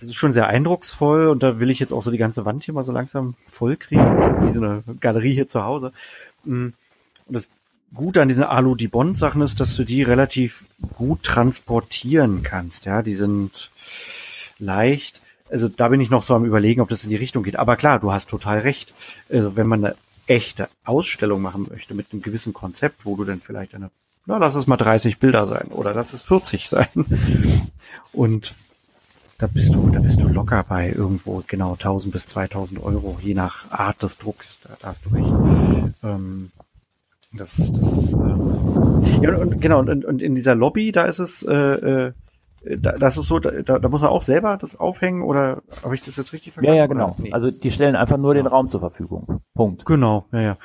[SPEAKER 1] das ist schon sehr eindrucksvoll und da will ich jetzt auch so die ganze Wand hier mal so langsam voll kriegen, so wie so eine Galerie hier zu Hause. Mm, und das Gute an diesen Alu-Dibond-Sachen ist, dass du die relativ gut transportieren kannst. Ja, die sind leicht. Also da bin ich noch so am überlegen, ob das in die Richtung geht. Aber klar, du hast total recht. Also wenn man eine echte Ausstellung machen möchte mit einem gewissen Konzept, wo du dann vielleicht eine, na, lass es mal 30 Bilder sein oder lass es 40 sein. Und da bist du, da bist du locker bei irgendwo genau 1000 bis 2000 Euro, je nach Art des Drucks. Da, da hast du recht. Ähm, das, das, ähm, ja, und, genau, und, und in dieser Lobby, da ist es, äh, äh, da, das ist so, da, da muss er auch selber das aufhängen oder habe ich das jetzt richtig
[SPEAKER 2] verstanden? Ja, ja, genau. Nee. Also die stellen einfach nur den Raum zur Verfügung. Punkt.
[SPEAKER 1] Genau, ja, ja.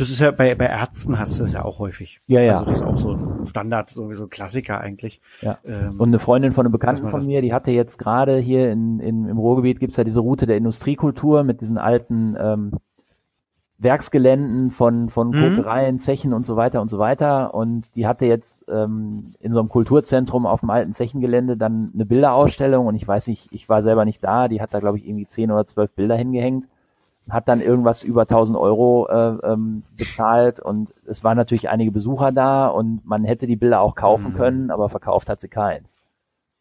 [SPEAKER 1] Das ist ja bei, bei Ärzten hast du das ja auch häufig.
[SPEAKER 2] Ja, ja.
[SPEAKER 1] Also das ist auch so ein Standard, sowieso ein Klassiker eigentlich.
[SPEAKER 2] Ja. Ähm, und eine Freundin von einem Bekannten von mir, die hatte jetzt gerade hier in, in, im Ruhrgebiet gibt's ja diese Route der Industriekultur mit diesen alten ähm, Werksgeländen von, von mhm. Kokereien, Zechen und so weiter und so weiter. Und die hatte jetzt ähm, in so einem Kulturzentrum auf dem alten Zechengelände dann eine Bilderausstellung und ich weiß nicht, ich war selber nicht da, die hat da glaube ich irgendwie zehn oder zwölf Bilder hingehängt hat dann irgendwas über 1000 Euro äh, ähm, bezahlt und es waren natürlich einige Besucher da und man hätte die Bilder auch kaufen mhm. können, aber verkauft hat sie keins.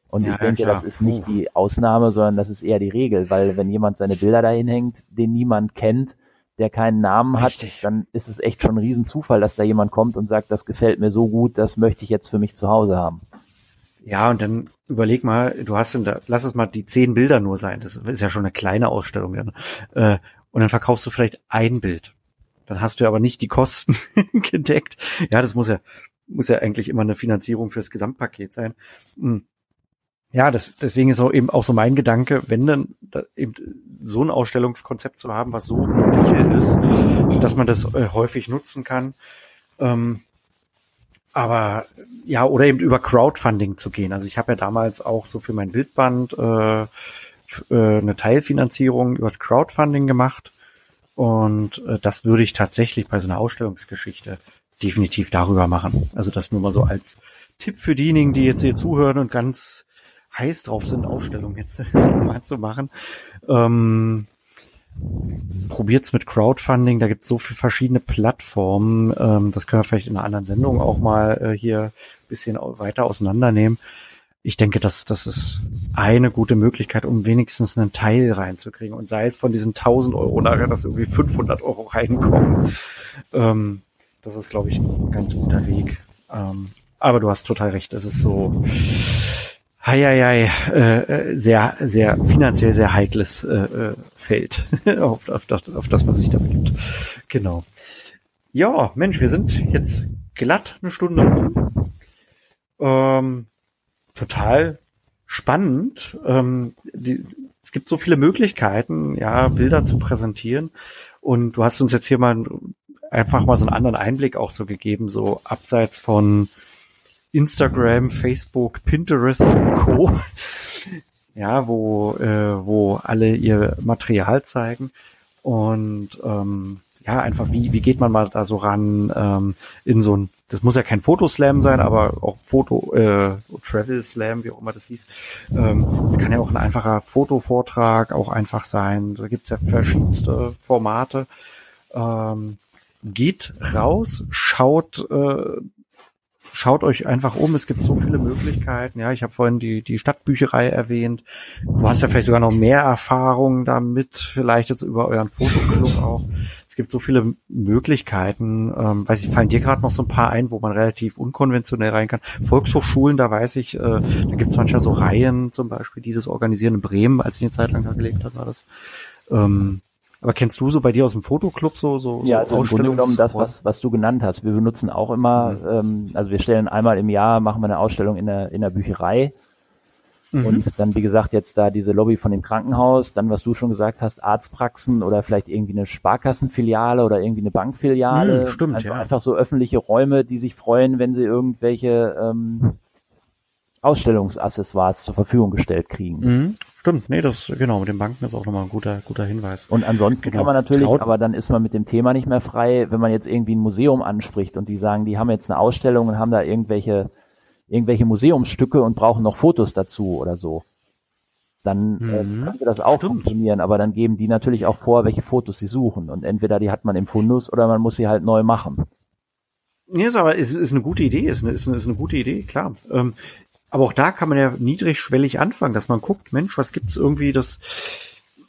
[SPEAKER 2] Und ja, ich denke, ja, das ist nicht die Ausnahme, sondern das ist eher die Regel, weil wenn jemand seine Bilder dahin hängt, den niemand kennt, der keinen Namen hat, Richtig. dann ist es echt schon ein Riesenzufall, dass da jemand kommt und sagt, das gefällt mir so gut, das möchte ich jetzt für mich zu Hause haben.
[SPEAKER 1] Ja, und dann überleg mal, du hast, da, lass es mal die zehn Bilder nur sein, das ist ja schon eine kleine Ausstellung. Ja. Und dann verkaufst du vielleicht ein Bild. Dann hast du aber nicht die Kosten gedeckt. Ja, das muss ja, muss ja eigentlich immer eine Finanzierung fürs Gesamtpaket sein. Hm. Ja, das, deswegen ist auch eben auch so mein Gedanke, wenn dann da eben so ein Ausstellungskonzept zu haben, was so mobil ist, dass man das äh, häufig nutzen kann. Ähm, aber ja, oder eben über Crowdfunding zu gehen. Also ich habe ja damals auch so für mein Bildband äh, äh, eine Teilfinanzierung übers Crowdfunding gemacht. Und äh, das würde ich tatsächlich bei so einer Ausstellungsgeschichte definitiv darüber machen. Also das nur mal so als Tipp für diejenigen, die jetzt hier zuhören und ganz heiß drauf sind, Ausstellungen jetzt mal zu machen. Ähm, probiert's mit Crowdfunding, da gibt's so viele verschiedene Plattformen. Ähm, das können wir vielleicht in einer anderen Sendung auch mal äh, hier bisschen weiter auseinandernehmen ich denke, dass das ist eine gute Möglichkeit, um wenigstens einen Teil reinzukriegen. Und sei es von diesen 1000 Euro nachher, dass irgendwie 500 Euro reinkommen. Ähm, das ist, glaube ich, ein ganz guter Weg. Ähm, aber du hast total recht. Es ist so, hei, hei, hei, äh, sehr, sehr finanziell sehr heikles äh, äh Feld, auf, auf, das, auf das man sich da begibt. Genau. Ja, Mensch, wir sind jetzt glatt eine Stunde rum. Ähm, total spannend. Ähm, die, es gibt so viele Möglichkeiten, ja, Bilder zu präsentieren. Und du hast uns jetzt hier mal einfach mal so einen anderen Einblick auch so gegeben, so abseits von Instagram, Facebook, Pinterest und Co. Ja, wo, äh, wo alle ihr Material zeigen. Und ähm, ja, einfach, wie, wie geht man mal da so ran ähm, in so ein, das muss ja kein Fotoslam sein, aber auch Foto, äh, Travel Slam, wie auch immer das hieß. Ähm, das kann ja auch ein einfacher Fotovortrag auch einfach sein. Da gibt's ja verschiedenste Formate. Ähm, geht raus, schaut äh, schaut euch einfach um. Es gibt so viele Möglichkeiten. Ja, ich habe vorhin die, die Stadtbücherei erwähnt. Du hast ja vielleicht sogar noch mehr Erfahrung damit, vielleicht jetzt über euren Fotoclub auch. Es gibt so viele Möglichkeiten. Ähm, weiß ich, fallen dir gerade noch so ein paar ein, wo man relativ unkonventionell rein kann. Volkshochschulen, da weiß ich, äh, da gibt es manchmal so Reihen zum Beispiel, die das organisieren. In Bremen, als ich eine Zeit lang da gelebt habe, war das. Ähm, aber kennst du so bei dir aus dem Fotoclub so so
[SPEAKER 2] Ja, also im Grunde genommen das, was, was du genannt hast. Wir benutzen auch immer, mhm. ähm, also wir stellen einmal im Jahr, machen wir eine Ausstellung in der, in der Bücherei. Mhm. Und dann, wie gesagt, jetzt da diese Lobby von dem Krankenhaus, dann, was du schon gesagt hast, Arztpraxen oder vielleicht irgendwie eine Sparkassenfiliale oder irgendwie eine Bankfiliale. Mhm,
[SPEAKER 1] stimmt,
[SPEAKER 2] also
[SPEAKER 1] ja.
[SPEAKER 2] Einfach so öffentliche Räume, die sich freuen, wenn sie irgendwelche ähm, Ausstellungsaccessoires zur Verfügung gestellt kriegen.
[SPEAKER 1] Mhm. Stimmt, nee, das, genau, mit den Banken ist auch nochmal ein guter, guter Hinweis.
[SPEAKER 2] Und ansonsten genau. kann man natürlich, Traut. aber dann ist man mit dem Thema nicht mehr frei, wenn man jetzt irgendwie ein Museum anspricht und die sagen, die haben jetzt eine Ausstellung und haben da irgendwelche, irgendwelche Museumsstücke und brauchen noch Fotos dazu oder so. Dann äh, mhm. äh, könnte das auch Stimmt. funktionieren, aber dann geben die natürlich auch vor, welche Fotos sie suchen. Und entweder die hat man im Fundus oder man muss sie halt neu machen.
[SPEAKER 1] Ja, ist aber ist, ist eine gute Idee, ist eine, ist eine, ist eine gute Idee, klar. Ähm, aber auch da kann man ja niedrigschwellig anfangen, dass man guckt, Mensch, was gibt's irgendwie, das,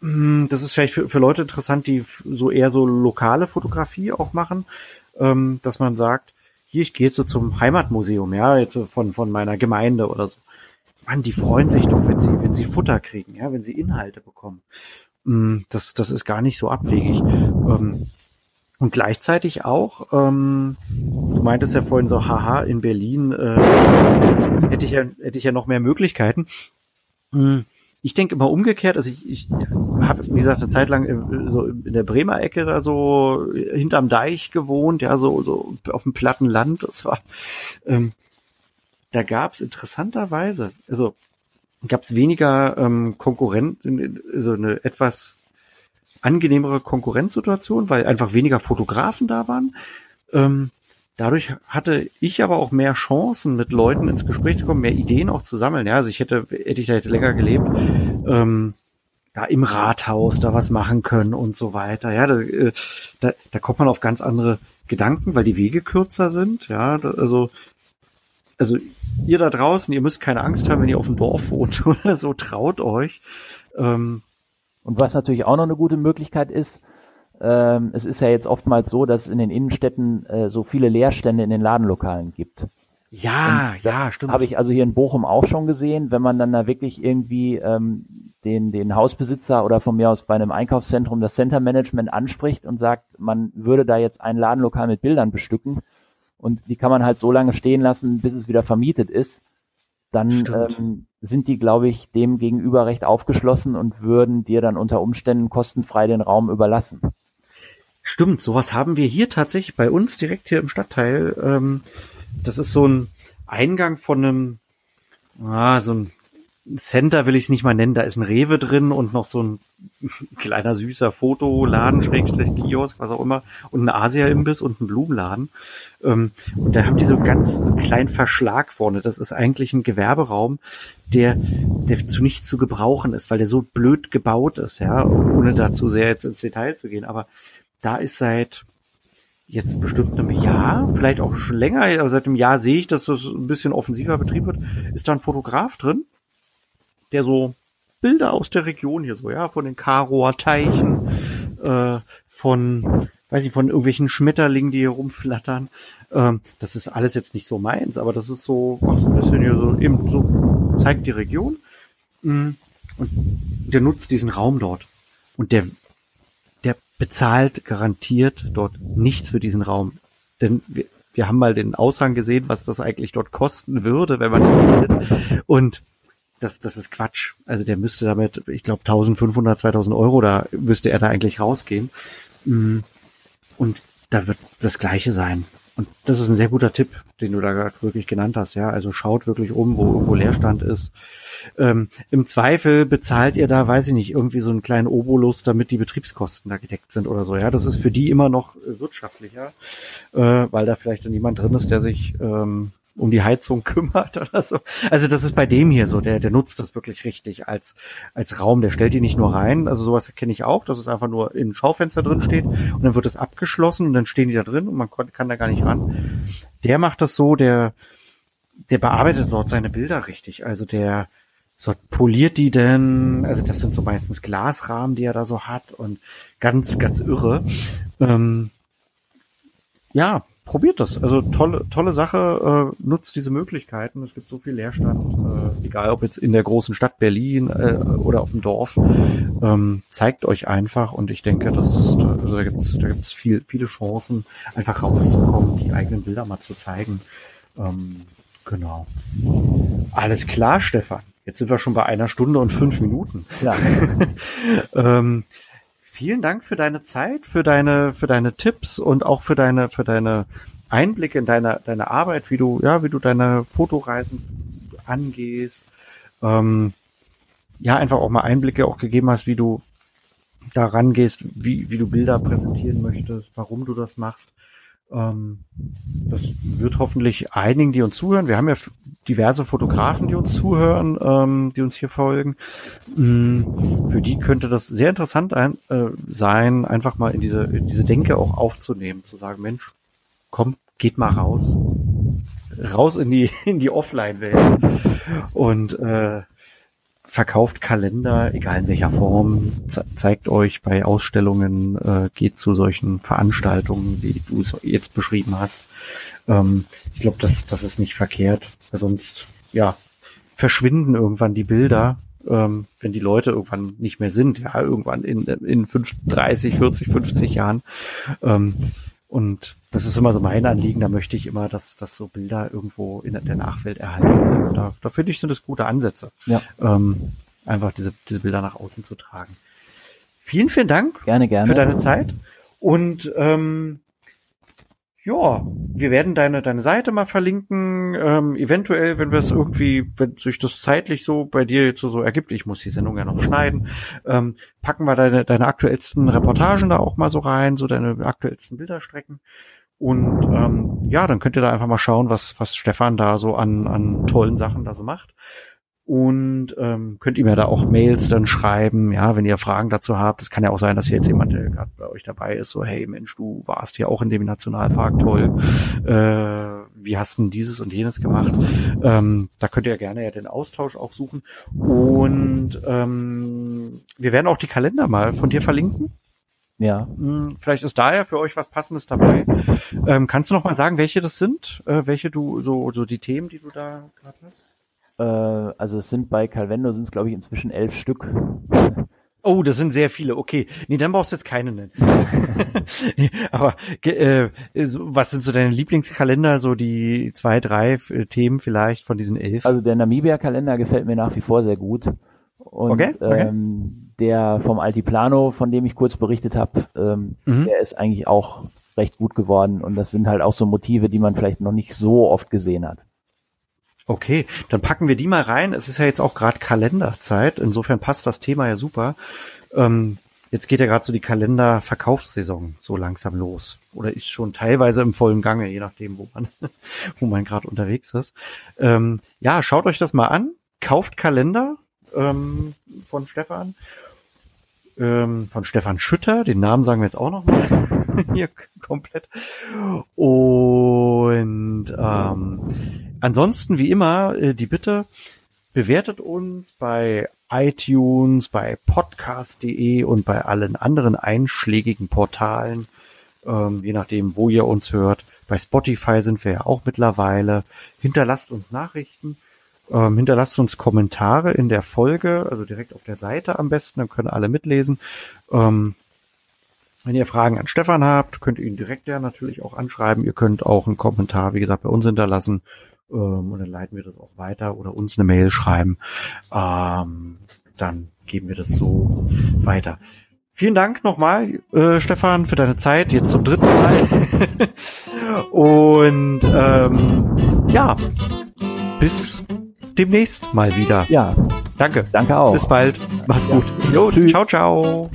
[SPEAKER 1] hm, das ist vielleicht für, für Leute interessant, die so eher so lokale Fotografie auch machen, ähm, dass man sagt, hier, ich gehe jetzt so zum Heimatmuseum, ja, jetzt so von, von meiner Gemeinde oder so. Mann, die freuen sich doch, wenn sie, wenn sie Futter kriegen, ja, wenn sie Inhalte bekommen. Hm, das, das ist gar nicht so abwegig. Ähm, und gleichzeitig auch, ähm, du meintest ja vorhin so, haha, in Berlin äh, hätte ich ja, hätte ich ja noch mehr Möglichkeiten. Ich denke immer umgekehrt, also ich, ich habe, wie gesagt, eine Zeit lang so in der Bremer Ecke da so hinterm Deich gewohnt, ja, so, so auf dem platten Land. Das war, ähm, da gab es interessanterweise, also gab es weniger ähm, Konkurrenten, also eine etwas angenehmere Konkurrenzsituation, weil einfach weniger Fotografen da waren. Ähm, dadurch hatte ich aber auch mehr Chancen, mit Leuten ins Gespräch zu kommen, mehr Ideen auch zu sammeln. Ja, also ich hätte, hätte ich da jetzt länger gelebt, ähm, da im Rathaus da was machen können und so weiter. Ja, da, äh, da, da kommt man auf ganz andere Gedanken, weil die Wege kürzer sind. Ja, da, also also ihr da draußen, ihr müsst keine Angst haben, wenn ihr auf dem Dorf wohnt oder so, traut euch. Ähm,
[SPEAKER 2] und was natürlich auch noch eine gute Möglichkeit ist, ähm, es ist ja jetzt oftmals so, dass es in den Innenstädten äh, so viele Leerstände in den Ladenlokalen gibt.
[SPEAKER 1] Ja, ja, stimmt.
[SPEAKER 2] Habe ich also hier in Bochum auch schon gesehen, wenn man dann da wirklich irgendwie ähm, den, den Hausbesitzer oder von mir aus bei einem Einkaufszentrum das Center Management anspricht und sagt, man würde da jetzt ein Ladenlokal mit Bildern bestücken und die kann man halt so lange stehen lassen, bis es wieder vermietet ist, dann ähm, sind die, glaube ich, dem gegenüber recht aufgeschlossen und würden dir dann unter Umständen kostenfrei den Raum überlassen.
[SPEAKER 1] Stimmt, sowas haben wir hier tatsächlich bei uns direkt hier im Stadtteil. Ähm, das ist so ein Eingang von einem, ah, so ein Center will ich es nicht mal nennen, da ist ein Rewe drin und noch so ein kleiner süßer Fotoladen, Schrägstrich Kiosk, was auch immer, und ein Asia-Imbiss und ein Blumenladen. Ähm, und da haben die so ganz kleinen Verschlag vorne. Das ist eigentlich ein Gewerberaum, der, der zu nichts zu gebrauchen ist, weil der so blöd gebaut ist, ja, ohne dazu sehr jetzt ins Detail zu gehen. Aber da ist seit jetzt bestimmt einem Jahr, vielleicht auch schon länger, aber seit einem Jahr sehe ich, dass das ein bisschen offensiver betrieben wird, ist da ein Fotograf drin, der so Bilder aus der Region hier so, ja, von den Karoer Teichen, äh, von, weiß ich, von irgendwelchen Schmetterlingen, die hier rumflattern. Ähm, das ist alles jetzt nicht so meins, aber das ist so, auch so ein bisschen hier so, eben so, zeigt die Region. Mm, und der nutzt diesen Raum dort. Und der bezahlt garantiert dort nichts für diesen Raum. Denn wir, wir haben mal den Aushang gesehen, was das eigentlich dort kosten würde, wenn man das bietet. Und das, das ist Quatsch. Also der müsste damit, ich glaube, 1500, 2000 Euro, da müsste er da eigentlich rausgehen. Mm. Und da wird das Gleiche sein. Und das ist ein sehr guter Tipp, den du da wirklich genannt hast. Ja, also schaut wirklich um, wo irgendwo Leerstand ist. Ähm, Im Zweifel bezahlt ihr da, weiß ich nicht, irgendwie so einen kleinen Obolus, damit die Betriebskosten da gedeckt sind oder so. Ja, das ist für die immer noch äh, wirtschaftlicher, äh, weil da vielleicht dann jemand drin ist, der sich ähm, um die Heizung kümmert oder so. Also das ist bei dem hier so, der, der nutzt das wirklich richtig als, als Raum. Der stellt die nicht nur rein, also sowas kenne ich auch, dass es einfach nur im Schaufenster drin steht und dann wird es abgeschlossen und dann stehen die da drin und man kann da gar nicht ran. Der macht das so, der, der bearbeitet dort seine Bilder richtig. Also der so poliert die denn, also das sind so meistens Glasrahmen, die er da so hat und ganz, ganz irre. Ähm, ja, probiert das. Also tolle, tolle Sache, äh, nutzt diese Möglichkeiten. Es gibt so viel Leerstand, äh, egal ob jetzt in der großen Stadt Berlin äh, oder auf dem Dorf. Ähm, zeigt euch einfach und ich denke, dass also da gibt's da gibt's viel, viele Chancen, einfach rauszukommen, die eigenen Bilder mal zu zeigen. Ähm, genau. Alles klar, Stefan. Jetzt sind wir schon bei einer Stunde und fünf Minuten. Ja. ähm, vielen Dank für deine Zeit, für deine, für deine Tipps und auch für deine, für deine Einblicke in deine, deine Arbeit, wie du, ja, wie du deine Fotoreisen angehst. Ähm, ja, einfach auch mal Einblicke auch gegeben hast, wie du da rangehst, wie, wie du Bilder präsentieren möchtest, warum du das machst. Ähm, das wird hoffentlich einigen, die uns zuhören. Wir haben ja diverse Fotografen, die uns zuhören, ähm, die uns hier folgen. Mm, für die könnte das sehr interessant äh, sein, einfach mal in diese, in diese Denke auch aufzunehmen, zu sagen, Mensch, komm, geht mal raus. Raus in die, in die Offline-Welt. Und äh, verkauft Kalender, egal in welcher Form, ze zeigt euch bei Ausstellungen, äh, geht zu solchen Veranstaltungen, wie du es jetzt beschrieben hast. Ähm, ich glaube, das, das ist nicht verkehrt, sonst, ja, verschwinden irgendwann die Bilder, ähm, wenn die Leute irgendwann nicht mehr sind, ja, irgendwann in, in 5, 30, 40, 50 Jahren. Ähm, und das ist immer so mein Anliegen, da möchte ich immer, dass, dass so Bilder irgendwo in der Nachwelt erhalten Da, da finde ich, sind das gute Ansätze. Ja. Ähm, einfach diese, diese Bilder nach außen zu tragen. Vielen, vielen Dank.
[SPEAKER 2] Gerne, gerne.
[SPEAKER 1] Für deine Zeit. Und ähm, ja, wir werden deine, deine Seite mal verlinken. Ähm, eventuell, wenn wir es irgendwie, wenn sich das zeitlich so bei dir jetzt so, so ergibt, ich muss die Sendung ja noch schneiden, ähm, packen wir deine, deine aktuellsten Reportagen da auch mal so rein, so deine aktuellsten Bilderstrecken. Und ähm, ja, dann könnt ihr da einfach mal schauen, was, was Stefan da so an, an tollen Sachen da so macht und ähm, könnt ihr mir da auch Mails dann schreiben, ja, wenn ihr Fragen dazu habt. Es kann ja auch sein, dass hier jetzt jemand, der gerade bei euch dabei ist, so, hey Mensch, du warst ja auch in dem Nationalpark, toll. Äh, wie hast denn dieses und jenes gemacht? Ähm, da könnt ihr ja gerne ja den Austausch auch suchen. Und ähm, wir werden auch die Kalender mal von dir verlinken. Ja. Hm, vielleicht ist da ja für euch was Passendes dabei. Ähm, kannst du noch mal sagen, welche das sind? Äh, welche du, so, so die Themen, die du da gerade hast?
[SPEAKER 2] Äh, also es sind bei Calvendo sind es glaube ich inzwischen elf Stück.
[SPEAKER 1] Oh, das sind sehr viele. Okay, nee, dann brauchst du jetzt keine nennen. Aber äh, was sind so deine Lieblingskalender? So die zwei, drei äh, Themen vielleicht von diesen elf?
[SPEAKER 2] Also der Namibia-Kalender gefällt mir nach wie vor sehr gut. Und okay, okay. Ähm, der vom Altiplano, von dem ich kurz berichtet habe, ähm, mhm. der ist eigentlich auch recht gut geworden. Und das sind halt auch so Motive, die man vielleicht noch nicht so oft gesehen hat.
[SPEAKER 1] Okay, dann packen wir die mal rein. Es ist ja jetzt auch gerade Kalenderzeit, insofern passt das Thema ja super. Ähm, jetzt geht ja gerade so die Kalenderverkaufssaison so langsam los oder ist schon teilweise im vollen Gange, je nachdem, wo man wo man gerade unterwegs ist. Ähm, ja, schaut euch das mal an, kauft Kalender ähm, von Stefan ähm, von Stefan Schütter. Den Namen sagen wir jetzt auch noch mal hier komplett. Und ähm, Ansonsten, wie immer, äh, die Bitte, bewertet uns bei iTunes, bei podcast.de und bei allen anderen einschlägigen Portalen, ähm, je nachdem, wo ihr uns hört. Bei Spotify sind wir ja auch mittlerweile. Hinterlasst uns Nachrichten, ähm, hinterlasst uns Kommentare in der Folge, also direkt auf der Seite am besten, dann können alle mitlesen. Ähm, wenn ihr Fragen an Stefan habt, könnt ihr ihn direkt ja natürlich auch anschreiben. Ihr könnt auch einen Kommentar, wie gesagt, bei uns hinterlassen ähm, und dann leiten wir das auch weiter oder uns eine Mail schreiben. Ähm, dann geben wir das so weiter. Vielen Dank nochmal, äh, Stefan, für deine Zeit, jetzt zum dritten Mal. und ähm, ja, bis demnächst mal wieder.
[SPEAKER 2] Ja.
[SPEAKER 1] Danke.
[SPEAKER 2] Danke auch.
[SPEAKER 1] Bis bald. Mach's ja. gut.
[SPEAKER 2] Jo,
[SPEAKER 1] Tschüss. Ciao, ciao.